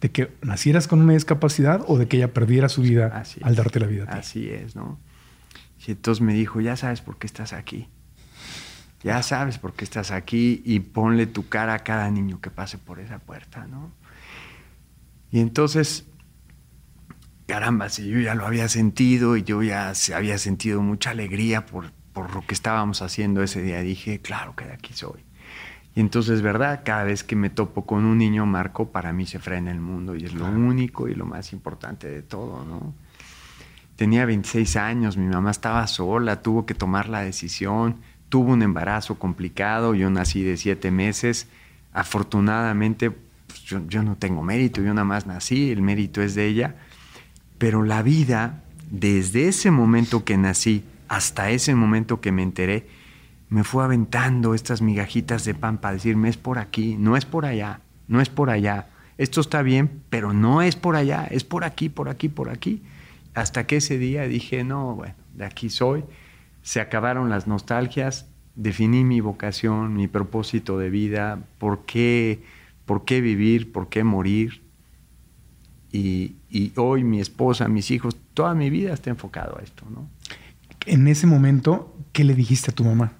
De que nacieras con una discapacidad o de que ella perdiera su vida al darte la vida. A ti. Así es, ¿no? Y entonces me dijo, ya sabes por qué estás aquí. Ya sabes por qué estás aquí y ponle tu cara a cada niño que pase por esa puerta, ¿no? Y entonces, caramba, si yo ya lo había sentido y yo ya había sentido mucha alegría por, por lo que estábamos haciendo ese día, dije, claro que de aquí soy. Y entonces, ¿verdad? Cada vez que me topo con un niño Marco, para mí se frena el mundo y es lo único y lo más importante de todo, ¿no? Tenía 26 años, mi mamá estaba sola, tuvo que tomar la decisión, tuvo un embarazo complicado, yo nací de siete meses. Afortunadamente, pues, yo, yo no tengo mérito, yo nada más nací, el mérito es de ella. Pero la vida, desde ese momento que nací hasta ese momento que me enteré, me fue aventando estas migajitas de pan para decirme, es por aquí, no es por allá, no es por allá. Esto está bien, pero no es por allá, es por aquí, por aquí, por aquí. Hasta que ese día dije, no, bueno, de aquí soy. Se acabaron las nostalgias, definí mi vocación, mi propósito de vida, por qué, por qué vivir, por qué morir. Y, hoy mi esposa, mis hijos, toda mi vida está enfocado a esto, ¿no? En ese momento, ¿qué le dijiste a tu mamá?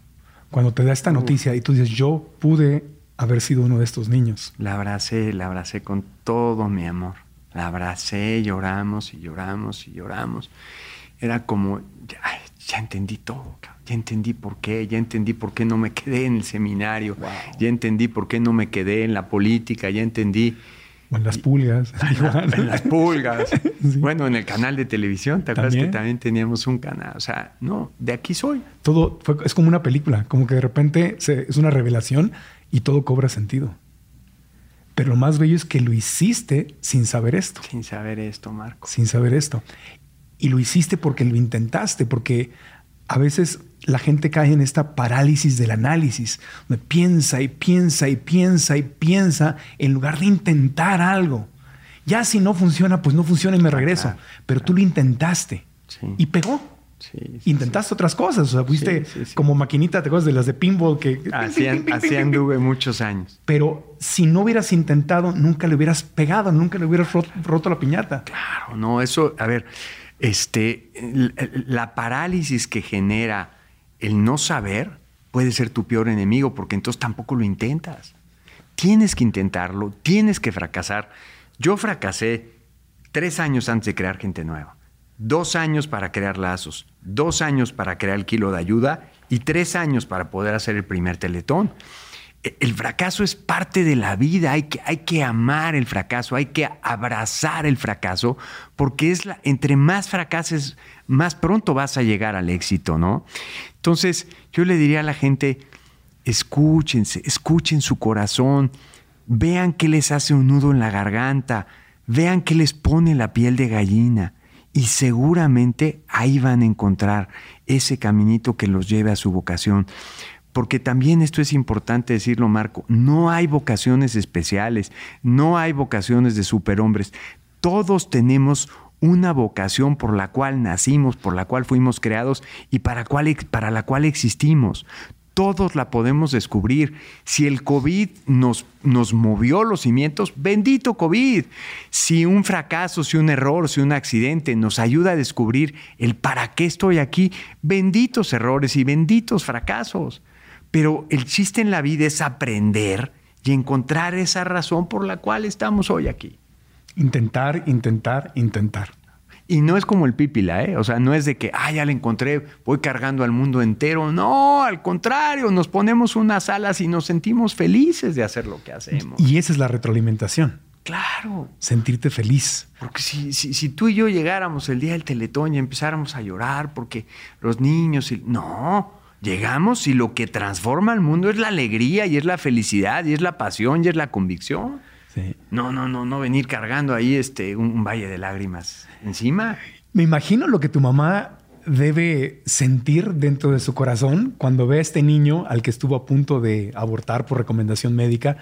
Cuando te da esta noticia y tú dices, yo pude haber sido uno de estos niños. La abracé, la abracé con todo mi amor. La abracé, lloramos y lloramos y lloramos. Era como, ya, entendí todo, ya entendí por qué, ya entendí por qué no me quedé en el seminario, ya entendí por qué no me quedé en la política, ya entendí. O en las pulgas. en las pulgas. Sí. Bueno, en el canal de televisión, ¿te acuerdas También. que también teníamos un canal? O sea, no, de aquí soy. Todo fue- es como una película, como que de repente se- es una revelación y todo cobra sentido. Pero lo más bello es que lo hiciste sin saber esto, Sin saber esto, Marco. sin saber esto. Y lo hiciste porque lo intentaste, porque a veces la gente cae en esta parálisis del análisis, donde piensa y piensa y piensa y piensa en lugar de intentar algo. Ya si no funciona, pues no funciona y me regreso. claro, Pero tú lo intentaste Sí. y pegó. Sí, sí, Intentaste otras cosas, o sea, fuiste como maquinita, ¿te acuerdas de las de pinball? Que sí. Así, an- así anduve muchos años. Pero si no hubieras intentado, nunca le hubieras pegado, nunca le hubieras ro- roto la piñata. Claro, no, eso, a ver, este, la parálisis que genera el no saber puede ser tu peor enemigo porque entonces tampoco lo intentas. Tienes que intentarlo, tienes que fracasar. Yo fracasé tres años antes de crear gente nueva, dos años para crear lazos, dos años para crear el kilo de ayuda y tres años para poder hacer el primer teletón. El fracaso es parte de la vida, hay que, hay que amar el fracaso, hay que abrazar el fracaso, porque es la, entre más fracases, más pronto vas a llegar al éxito, ¿no? Entonces, yo le diría a la gente, escúchense, escuchen su corazón, vean qué les hace un nudo en la garganta, vean qué les pone la piel de gallina y seguramente ahí van a encontrar ese caminito que los lleve a su vocación. Porque también esto es importante decirlo, Marco, no hay vocaciones especiales, no hay vocaciones de superhombres. Todos tenemos una vocación por la cual nacimos, por la cual fuimos creados y para, la cual existimos todos la podemos descubrir. Si el COVID nos movió los cimientos, bendito COVID. Si un fracaso, si un error, si un accidente nos ayuda a descubrir el para qué estoy aquí, benditos errores y benditos fracasos. Pero el chiste en la vida es aprender y encontrar esa razón por la cual estamos hoy aquí. Intentar, intentar, intentar. Y no es como el pípila, ¿eh? O sea, no es de que, ah, ya la encontré, voy cargando al mundo entero. No, al contrario, nos ponemos unas alas y nos sentimos felices de hacer lo que hacemos. Y esa es la retroalimentación, Claro, sentirte feliz. porque si, si, si tú y yo llegáramos el día del teletón y empezáramos a llorar porque los niños... Y... No, llegamos y lo que transforma al mundo es la alegría y es la felicidad y es la pasión y es la convicción. Sí. No, no, no, no venir cargando ahí este, un, un valle de lágrimas encima. Me imagino lo que tu mamá debe sentir dentro de su corazón cuando ve a este niño al que estuvo a punto de abortar por recomendación médica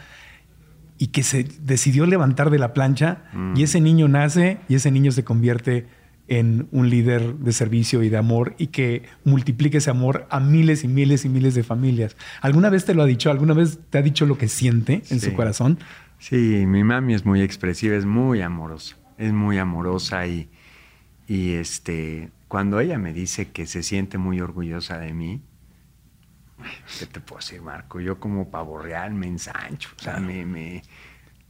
y que se decidió levantar de la plancha y ese niño nace y ese niño se convierte en un líder de servicio y de amor y que multiplique ese amor a miles y miles y miles de familias. ¿Alguna vez te lo ha dicho? ¿Alguna vez te ha dicho lo que siente en Sí. su corazón? Sí, mi mami es muy expresiva, es muy amorosa, es muy amorosa y, y este, cuando ella me dice que se siente muy orgullosa de mí, ¿qué te puedo decir, Marco? Yo como pavo real me ensancho, o sea, me, me,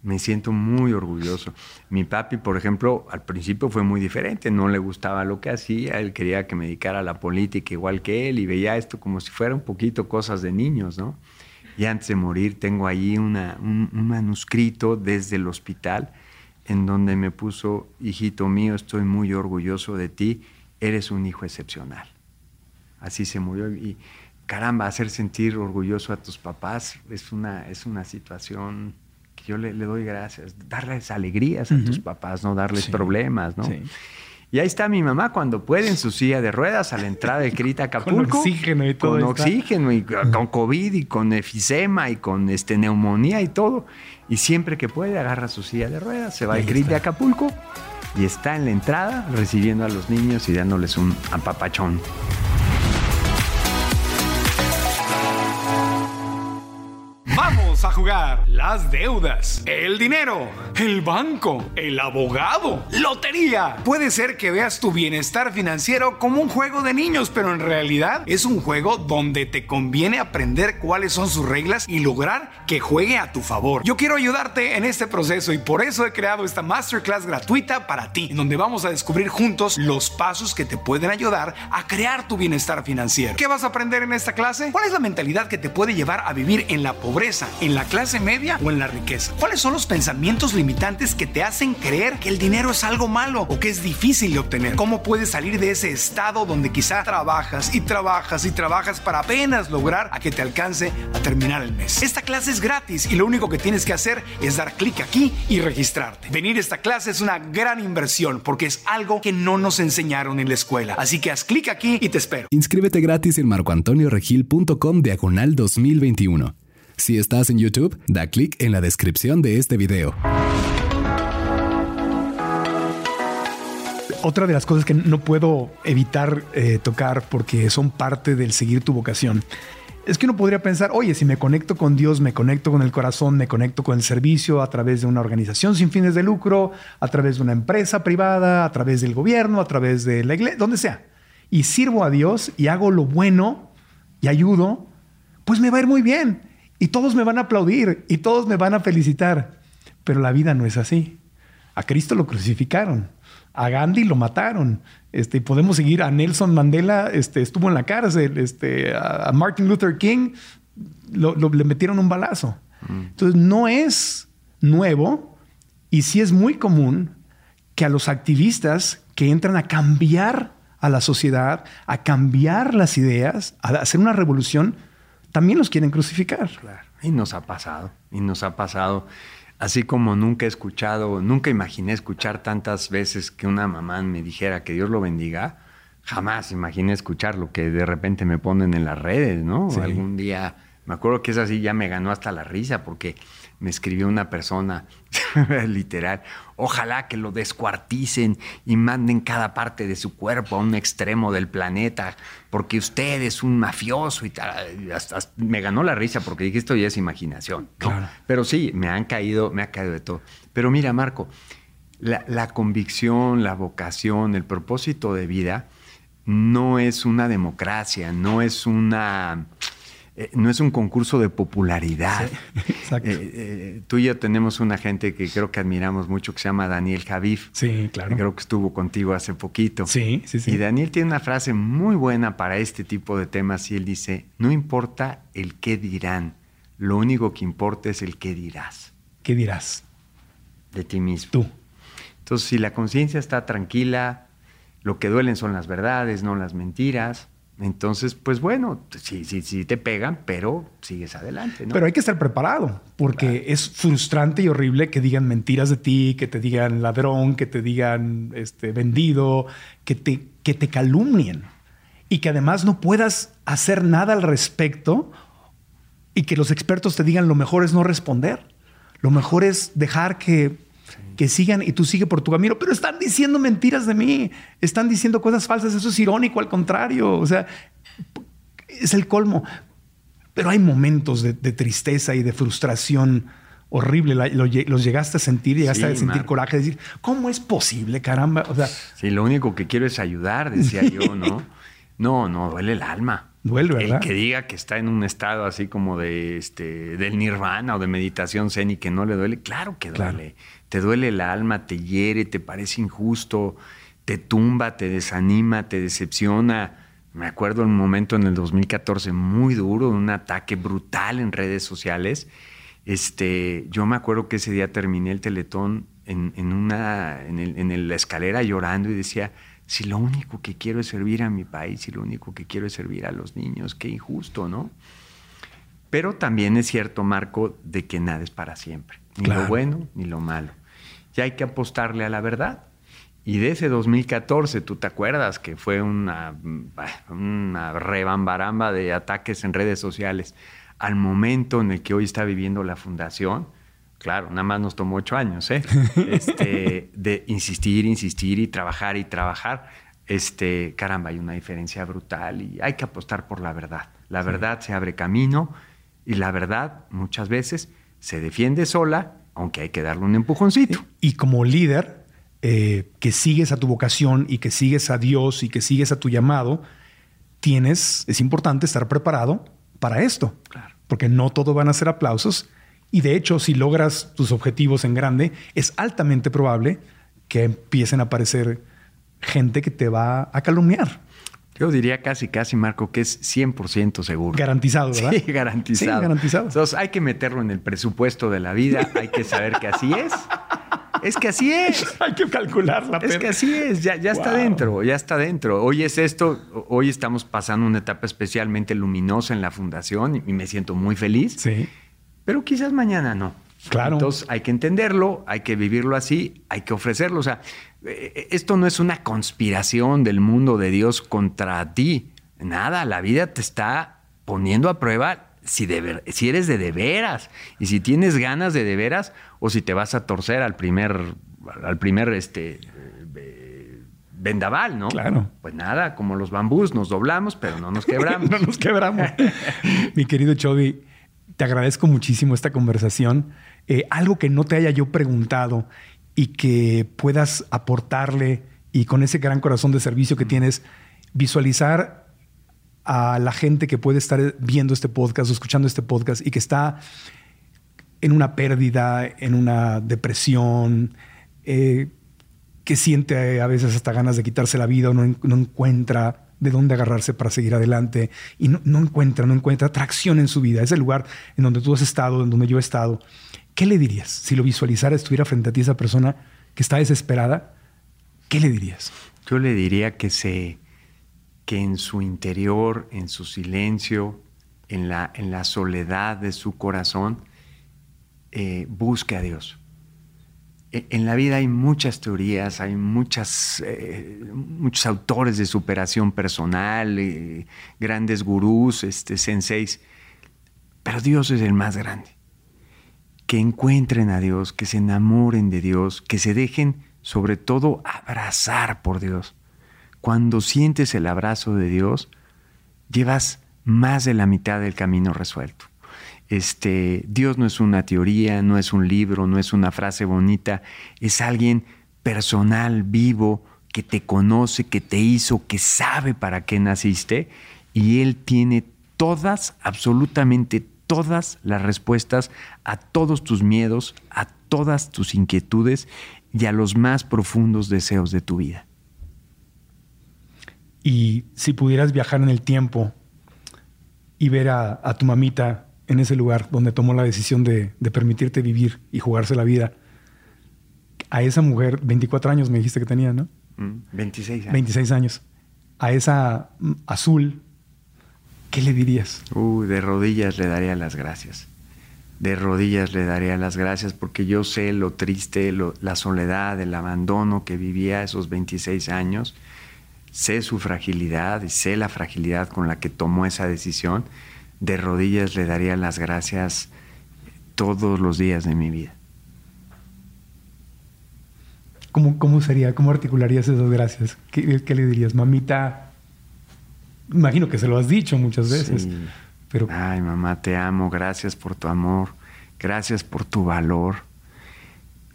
me siento muy orgulloso. Mi papi, por ejemplo, al principio fue muy diferente, no le gustaba lo que hacía, él quería que me dedicara a la política igual que él y veía esto como si fuera un poquito cosas de niños, ¿no? Y antes de morir tengo ahí un, un manuscrito desde el hospital en donde me puso, hijito mío, estoy muy orgulloso de ti, eres un hijo excepcional. Así se murió y caramba, hacer sentir orgulloso a tus papás es una, es una situación yo le, le doy gracias, darles alegrías a tus papás, no darles Sí. problemas, ¿no? Sí. Y ahí está mi mamá cuando puede en su silla de ruedas a la entrada de Crita Acapulco. oxígeno y todo Con oxígeno y con COVID y con efisema y con este, neumonía y todo. Y siempre que puede agarra su silla de ruedas, se va al CRIT de está. Acapulco y está en la entrada recibiendo a los niños y dándoles un apapachón. A jugar las deudas, el dinero, el banco, el abogado, lotería. Puede ser que veas tu bienestar financiero como un juego de niños, pero en realidad es un juego donde te conviene aprender cuáles son sus reglas y lograr que juegue a tu favor. Yo quiero ayudarte en este proceso y por eso he creado esta masterclass gratuita para ti, en donde vamos a descubrir juntos los pasos que te pueden ayudar a crear tu bienestar financiero. ¿Qué vas a aprender en esta clase? ¿Cuál es la mentalidad que te puede llevar a vivir en la pobreza? ¿En la clase media o en la riqueza? ¿Cuáles son los pensamientos limitantes que te hacen creer que el dinero es algo malo o que es difícil de obtener? ¿Cómo puedes salir de ese estado donde quizá trabajas y trabajas y trabajas para apenas lograr a que te alcance a terminar el mes? Esta clase es gratis y lo único que tienes que hacer es dar clic aquí y registrarte. Venir a esta clase es una gran inversión porque es algo que no nos enseñaron en la escuela. Así que haz clic aquí y te espero. Inscríbete gratis en marcoantonioregil.com diagonal 2021. Si estás en YouTube, da clic en la descripción de este video. Otra de las cosas que no puedo evitar eh, tocar porque son parte del seguir tu vocación es que uno podría pensar, oye, si me conecto con Dios, me conecto con el corazón, me conecto con el servicio a través de una organización sin fines de lucro, a través de una empresa privada, a través del gobierno, a través de la iglesia, donde sea, y sirvo a Dios y hago lo bueno y ayudo, pues me va a ir muy bien. Y todos me van a aplaudir y todos me van a felicitar. Pero la vida no es así. A Cristo lo crucificaron. A Gandhi lo mataron. Este, podemos seguir a Nelson Mandela, este, estuvo en la cárcel. Este, a Martin Luther King le metieron un balazo. Mm. Entonces no es nuevo y sí es muy común que a los activistas que entran a cambiar a la sociedad, a cambiar las ideas, a hacer una revolución, también los quieren crucificar. Y nos ha pasado, y nos ha pasado. Así como nunca he escuchado, nunca imaginé escuchar tantas veces que una mamá me dijera que Dios lo bendiga, jamás imaginé escuchar lo que de repente me ponen en las redes, ¿no? Algún día, me acuerdo que es así, ya me ganó hasta la risa porque me escribió una persona, literal, ojalá que lo descuarticen y manden cada parte de su cuerpo a un extremo del planeta, porque usted es un mafioso y tal. Hasta, me ganó la risa porque dije, esto ya es imaginación. Pero sí, me han caído, me ha caído de todo. Pero mira, Marco, la convicción, la vocación, el propósito de vida no es una democracia, no es una eh, no es un concurso de popularidad. exacto. Eh, eh, tú y yo tenemos una gente que creo que admiramos mucho que se llama Daniel Javif. Sí, claro. creo que estuvo contigo hace poquito. Sí, sí, sí. Y Daniel tiene una frase muy buena para este tipo de temas y él dice, no importa el qué dirán, lo único que importa es el qué dirás. ¿Qué dirás? De ti mismo. Tú. Entonces, si la conciencia está tranquila, lo que duelen son las verdades, no las mentiras entonces, pues bueno, sí, sí, sí te pegan, pero sigues adelante. Pero hay que estar preparado, porque es frustrante y horrible que digan mentiras de ti, que te digan ladrón, que te digan este, vendido, que te, que te calumnien y que además no puedas hacer nada al respecto y que los expertos te digan lo mejor es no responder. Lo mejor es dejar que que sigan y tú sigue por tu camino, pero están diciendo mentiras de mí, están diciendo cosas falsas, eso es irónico, al contrario, o sea, es el colmo. Pero hay momentos de, tristeza y de frustración horrible, los llegaste a sentir, llegaste a sentir coraje, decir, ¿cómo es posible, caramba? O sea, sí, lo único que quiero es ayudar, decía yo, ¿no? No, no, duele el alma. Duele, ¿verdad? El que diga que está en un estado así como de este del nirvana o de meditación zen y que no le duele, claro que duele te duele el alma, te hiere, te parece injusto, te tumba, te desanima, te decepciona. Me acuerdo un momento en el 2014 muy duro, un ataque brutal en redes sociales. Este, yo me acuerdo que ese día terminé el teletón en, una, en, la escalera llorando y decía, si lo único que quiero es servir a mi país, si lo único que quiero es servir a los niños, qué injusto, ¿no? Pero también es cierto, Marco, de que nada es para siempre, ni lo bueno ni lo malo y hay que apostarle a la verdad. Y de ese 2014, tú te acuerdas que fue una, una rebambaramba de ataques en redes sociales al momento en el que hoy está viviendo la fundación. Claro, nada más nos tomó ocho años, ¿eh? Este, de insistir, insistir y trabajar y trabajar. Este, caramba, hay una diferencia brutal y hay que apostar por la verdad. La verdad se abre camino y la verdad muchas veces se defiende sola aunque hay que darle un empujoncito. Y como líder, eh, que sigues a tu vocación y que sigues a Dios y que sigues a tu llamado, tienes, es importante estar preparado para esto. Claro. Porque no todo van a ser aplausos. Y de hecho, si logras tus objetivos en grande, es altamente probable que empiecen a aparecer gente que te va a calumniar. Yo diría casi, casi, Marco, que es 100% seguro. Garantizado, ¿verdad? Sí, garantizado. Sí, garantizado. Entonces hay que meterlo en el presupuesto de la vida, hay que saber que así es. Es que así es. Hay que calcularla. Es que así es, ya, ya está dentro, ya está dentro. Hoy es esto, hoy estamos pasando una etapa especialmente luminosa en la fundación y me siento muy feliz, Sí, pero quizás mañana no. Claro. Entonces hay que entenderlo, hay que vivirlo así, hay que ofrecerlo. O sea, esto no es una conspiración del mundo de Dios contra ti. Nada, la vida te está poniendo a prueba si, de ver- si eres de de veras y si tienes ganas de de veras o si te vas a torcer al primer, al primer este, eh, vendaval, ¿no? Claro. Pues nada, como los bambús, nos doblamos, pero no nos quebramos. no nos quebramos. Mi querido Chovy, te agradezco muchísimo esta conversación. Eh, algo que no te haya yo preguntado y que puedas aportarle y con ese gran corazón de servicio que tienes, visualizar a la gente que puede estar viendo este podcast o escuchando este podcast y que está en una pérdida, en una depresión, eh, que siente a veces hasta ganas de quitarse la vida o no, en- no encuentra de dónde agarrarse para seguir adelante y no, no encuentra, no encuentra tracción en su vida. Es el lugar en donde tú has estado, en donde yo he estado. ¿Qué le dirías si lo visualizara, estuviera frente a ti esa persona que está desesperada? ¿Qué le dirías? Yo le diría que se que en su interior, en su silencio, en la, en la soledad de su corazón, eh, busque a Dios. E- En la vida hay muchas teorías, hay muchas, eh, muchos autores de superación personal, eh, grandes gurús, este, senseis, pero Dios es el más grande. Que encuentren a Dios, que se enamoren de Dios, que se dejen sobre todo abrazar por Dios. Cuando sientes el abrazo de Dios, llevas más de la mitad del camino resuelto. Este, Dios no es una teoría, no es un libro, no es una frase bonita, es alguien personal, vivo, que te conoce, que te hizo, que sabe para qué naciste y Él tiene todas, absolutamente todas las respuestas a todos tus miedos, a todas tus inquietudes y a los más profundos deseos de tu vida. Y si pudieras viajar en el tiempo y ver a, a tu mamita en ese lugar donde tomó la decisión de, de permitirte vivir y jugarse la vida, a esa mujer, 24 años me dijiste que tenía, ¿no? Mm, 26 años. 26 años. A esa mm, azul, ¿qué le dirías? Uy, de rodillas le daría las gracias. De rodillas le daría las gracias porque yo sé lo triste, lo- la soledad, el abandono que vivía esos 26 años. Sé su fragilidad y sé la fragilidad con la que tomó esa decisión. De rodillas le daría las gracias todos los días de mi vida. ¿Cómo, cómo sería? ¿Cómo articularías esas gracias? ¿Qué, qué le dirías? Mamita, imagino que se lo has dicho muchas veces, Sí. pero Ay, mamá, te amo. Gracias por tu amor. Gracias por tu valor.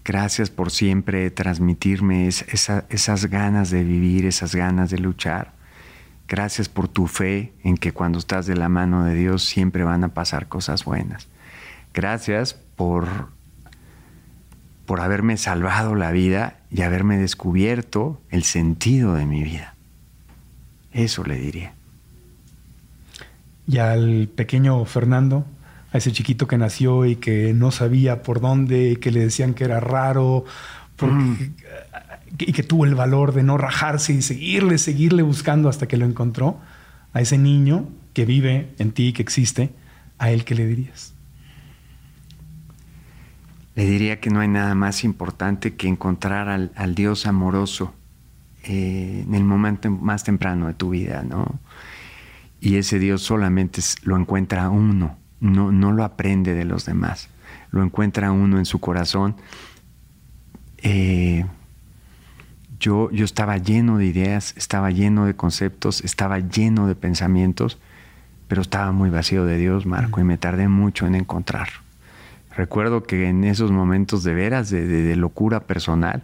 Gracias por siempre transmitirme es- esa- esas ganas de vivir, esas ganas de luchar. Gracias por tu fe en que cuando estás de la mano de Dios siempre van a pasar cosas buenas. Gracias por, por haberme salvado la vida y haberme descubierto el sentido de mi vida. Eso le diría. Y al pequeño Fernando, a ese chiquito que nació y que no sabía por dónde, y que le decían que era raro, porque- y que tuvo el valor de no rajarse y seguirle, seguirle buscando hasta que lo encontró, a ese niño que vive en ti, que existe, a él qué le dirías. Le diría que no hay nada más importante que encontrar al, al Dios amoroso eh, en el momento más temprano de tu vida, ¿no? Y ese Dios solamente lo encuentra uno, no, no lo aprende de los demás, lo encuentra uno en su corazón. Eh, yo, yo estaba lleno de ideas, estaba lleno de conceptos, estaba lleno de pensamientos, pero estaba muy vacío de Dios, Marco, y me tardé mucho en encontrarlo. Recuerdo que en esos momentos de veras, de, de- de locura personal,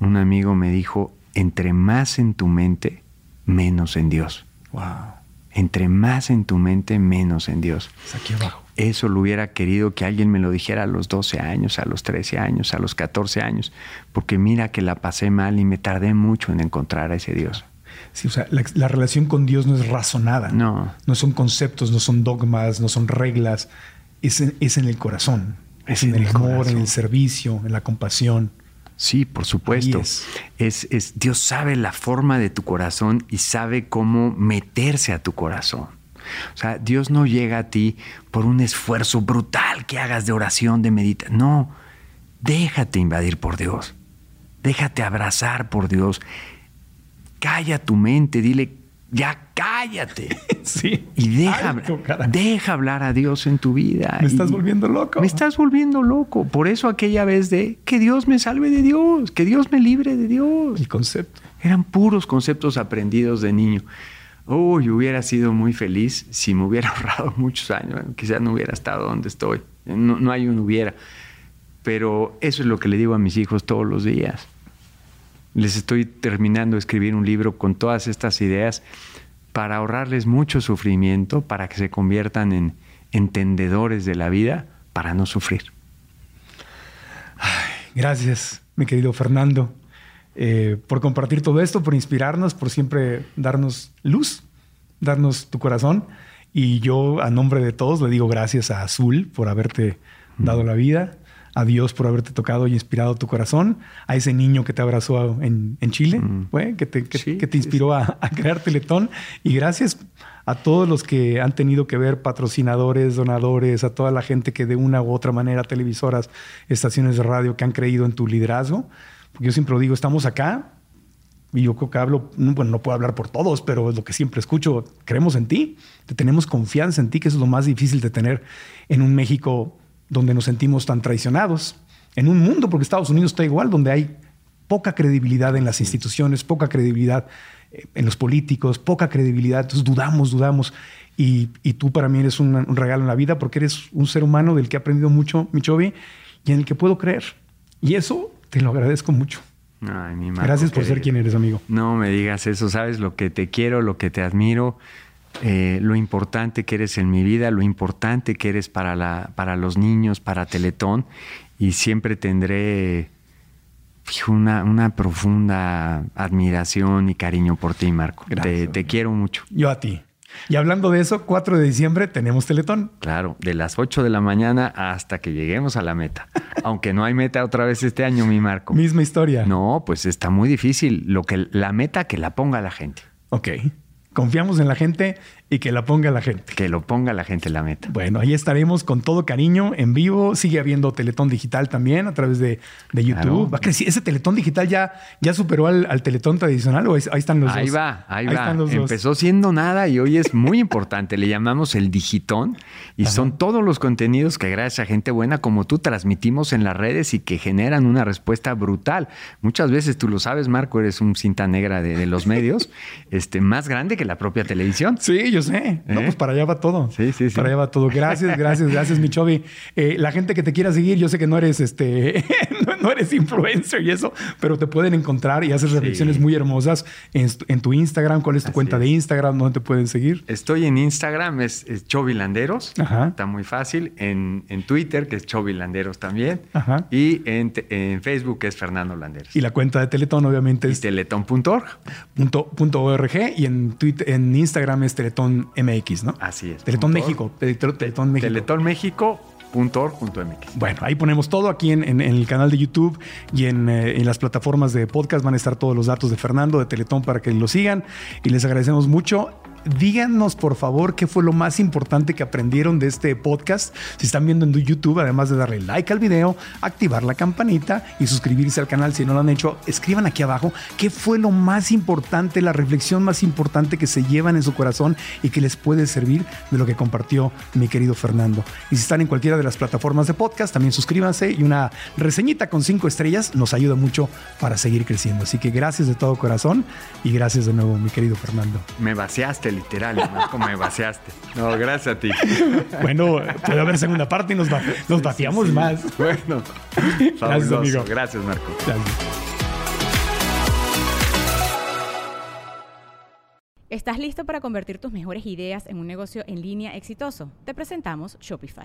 un amigo me dijo, entre más en tu mente, menos en Dios. Wow. Entre más en tu mente, menos en Dios. Es aquí abajo. Eso lo hubiera querido que alguien me lo dijera a los 12 años, a los 13 años, a los 14 años, porque mira que la pasé mal y me tardé mucho en encontrar a ese Dios. Sí, o sea, la, la relación con Dios no es razonada. No. No son conceptos, no son dogmas, no son reglas. Es en, es en el corazón. Es, en, el amor, corazón. en el servicio, en la compasión. Sí, por supuesto. Ahí es. Es, es- Dios sabe la forma de tu corazón y sabe cómo meterse a tu corazón. O sea, Dios no llega a ti por un esfuerzo brutal que hagas de oración, de meditación. No, déjate invadir por Dios. Déjate abrazar por Dios. Calla tu mente, dile, ya cállate. Sí. Y deja, deja hablar a Dios en tu vida. Me estás volviendo loco. Me estás volviendo loco. Por eso aquella vez de que Dios me salve de Dios, que Dios me libre de Dios. El concepto. Eran puros conceptos aprendidos de niño. Uy, hubiera sido muy feliz si me hubiera ahorrado muchos años. Quizás no hubiera estado donde estoy. No, no hay un hubiera. Pero eso es lo que le digo a mis hijos todos los días. Les estoy terminando de escribir un libro con todas estas ideas para ahorrarles mucho sufrimiento, para que se conviertan en entendedores de la vida, para no sufrir. Gracias, mi querido Fernando, eh, por compartir todo esto, por inspirarnos, por siempre darnos luz, darnos tu corazón. Y yo, a nombre de todos, le digo gracias a Azul por haberte dado la vida, a Dios por haberte tocado y inspirado tu corazón, a ese niño que te abrazó en, en Chile, ¿fue? que te, que- Sí, que te sí, inspiró a, a crear Teletón. Y gracias a todos los que han tenido que ver, patrocinadores, donadores, a toda la gente que de una u otra manera, televisoras, estaciones de radio que han creído en tu liderazgo. Porque yo siempre lo digo, estamos acá y yo creo que hablo, no, bueno, no puedo hablar por todos, pero es lo que siempre escucho, creemos en ti, te tenemos confianza en ti, que eso es lo más difícil de tener en un México donde nos sentimos tan traicionados, en un mundo, porque Estados Unidos está igual, donde hay poca credibilidad en las instituciones, poca credibilidad eh, en los políticos, poca credibilidad, entonces dudamos, dudamos. Y, y tú para mí eres un, un regalo en la vida porque eres un ser humano del que he aprendido mucho, Michobi, y en el que puedo creer. Y eso te lo agradezco mucho. Ay, mi Gracias por ser quien eres, amigo. No me digas eso, sabes lo que te quiero, lo que te admiro, eh, lo importante que eres en mi vida, lo importante que eres para, la, para los niños, para Teletón, y siempre tendré fijo, una, una profunda admiración y cariño por ti, Marco. Gracias, te, quiero mucho. Yo a ti. Y hablando de eso, 4 de diciembre tenemos Teletón. Claro, de las 8 de la mañana hasta que lleguemos a la meta. Aunque no hay meta otra vez este año, mi Marco. Misma historia. No, pues está muy difícil. Lo que la meta que la ponga la gente. Ok. Confiamos en la gente y que la ponga la gente. Que lo ponga la gente la meta. Bueno, ahí estaremos con todo cariño en vivo. Sigue habiendo Teletón Digital también a través de, de YouTube. Claro. Va a crecer. ¿Ese Teletón Digital ya, ya superó al, al Teletón tradicional o es- ahí están los Ahí dos? va, ahí, va. los dos. Empezó siendo nada y hoy es muy importante. Le llamamos el digitón y son todos los contenidos que gracias a gente buena como tú transmitimos en las redes y que generan una respuesta brutal. Muchas veces tú lo sabes, Marco, eres un cinta negra de, de los medios, este, más grande que la propia televisión. Sí, yo sé. No, ¿Eh? pues para allá va todo. Sí, sí, sí. Para allá va todo. Gracias, gracias, gracias, mi Chobi. Eh, la gente que te quiera seguir, yo sé que no eres este, no, no eres influencer y eso, pero te pueden encontrar y haces reflexiones muy hermosas en, en tu Instagram. ¿Cuál es tu Así cuenta de. Instagram? ¿Dónde te pueden seguir? Estoy en Instagram, es, es Chovilanderos. Está muy fácil. En, en Twitter, que es Chovilanderos también. Ajá. Y en, Facebook, que es Fernando Landeros. Y la cuenta de Teletón, obviamente, es teletón.org. punto, punto .org y en, Twitter, en Instagram es Teletón MX, ¿no? Así es. Teletón. México. Teletón, Teletón México. Teletonmexico.org.mx. Bueno, ahí ponemos todo aquí en el canal de YouTube y en, eh, en las plataformas de podcast van a estar todos los datos de Fernando, de Teletón, para que lo sigan y les agradecemos mucho. Díganos, por favor, qué fue lo más importante que aprendieron de este podcast. Si están viendo en YouTube, además de darle like al video, activar la campanita y suscribirse al canal si no lo han hecho, escriban aquí abajo qué fue lo más importante, la reflexión más importante que se llevan en su corazón y que les puede servir de lo que compartió mi querido Fernando. Y si están en cualquiera de las plataformas de podcast, también suscríbanse y una reseñita con cinco estrellas nos ayuda mucho para seguir creciendo. Así que gracias de todo corazón y gracias de nuevo, mi querido Fernando. Me vaciaste literal, Marco, me vaciaste. No, gracias a ti. Bueno, puede haber segunda parte y nos, va- nos vaciamos más. Bueno, Gracias, amigo. Gracias, Marco. Gracias. ¿Estás listo para convertir tus mejores ideas en un negocio en línea exitoso? Te presentamos Shopify.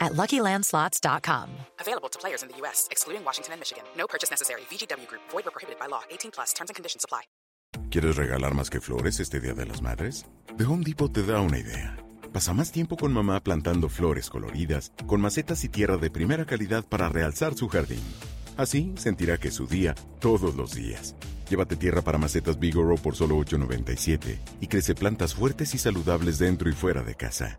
at LuckyLandSlots.com. Available to players in the U.S., excluding Washington and Michigan. No purchase necessary. VGW Group. Void or prohibited by law. 18 plus. Terms and conditions apply. ¿Quieres regalar más que flores este Día de las Madres? The Home Depot te da una idea. Pasa más tiempo con mamá plantando flores coloridas, con macetas y tierra de primera calidad para realzar su jardín. Así sentirá que es su día todos los días. Llévate tierra para macetas Bigoro por solo $8.97 y crece plantas fuertes y saludables dentro y fuera de casa.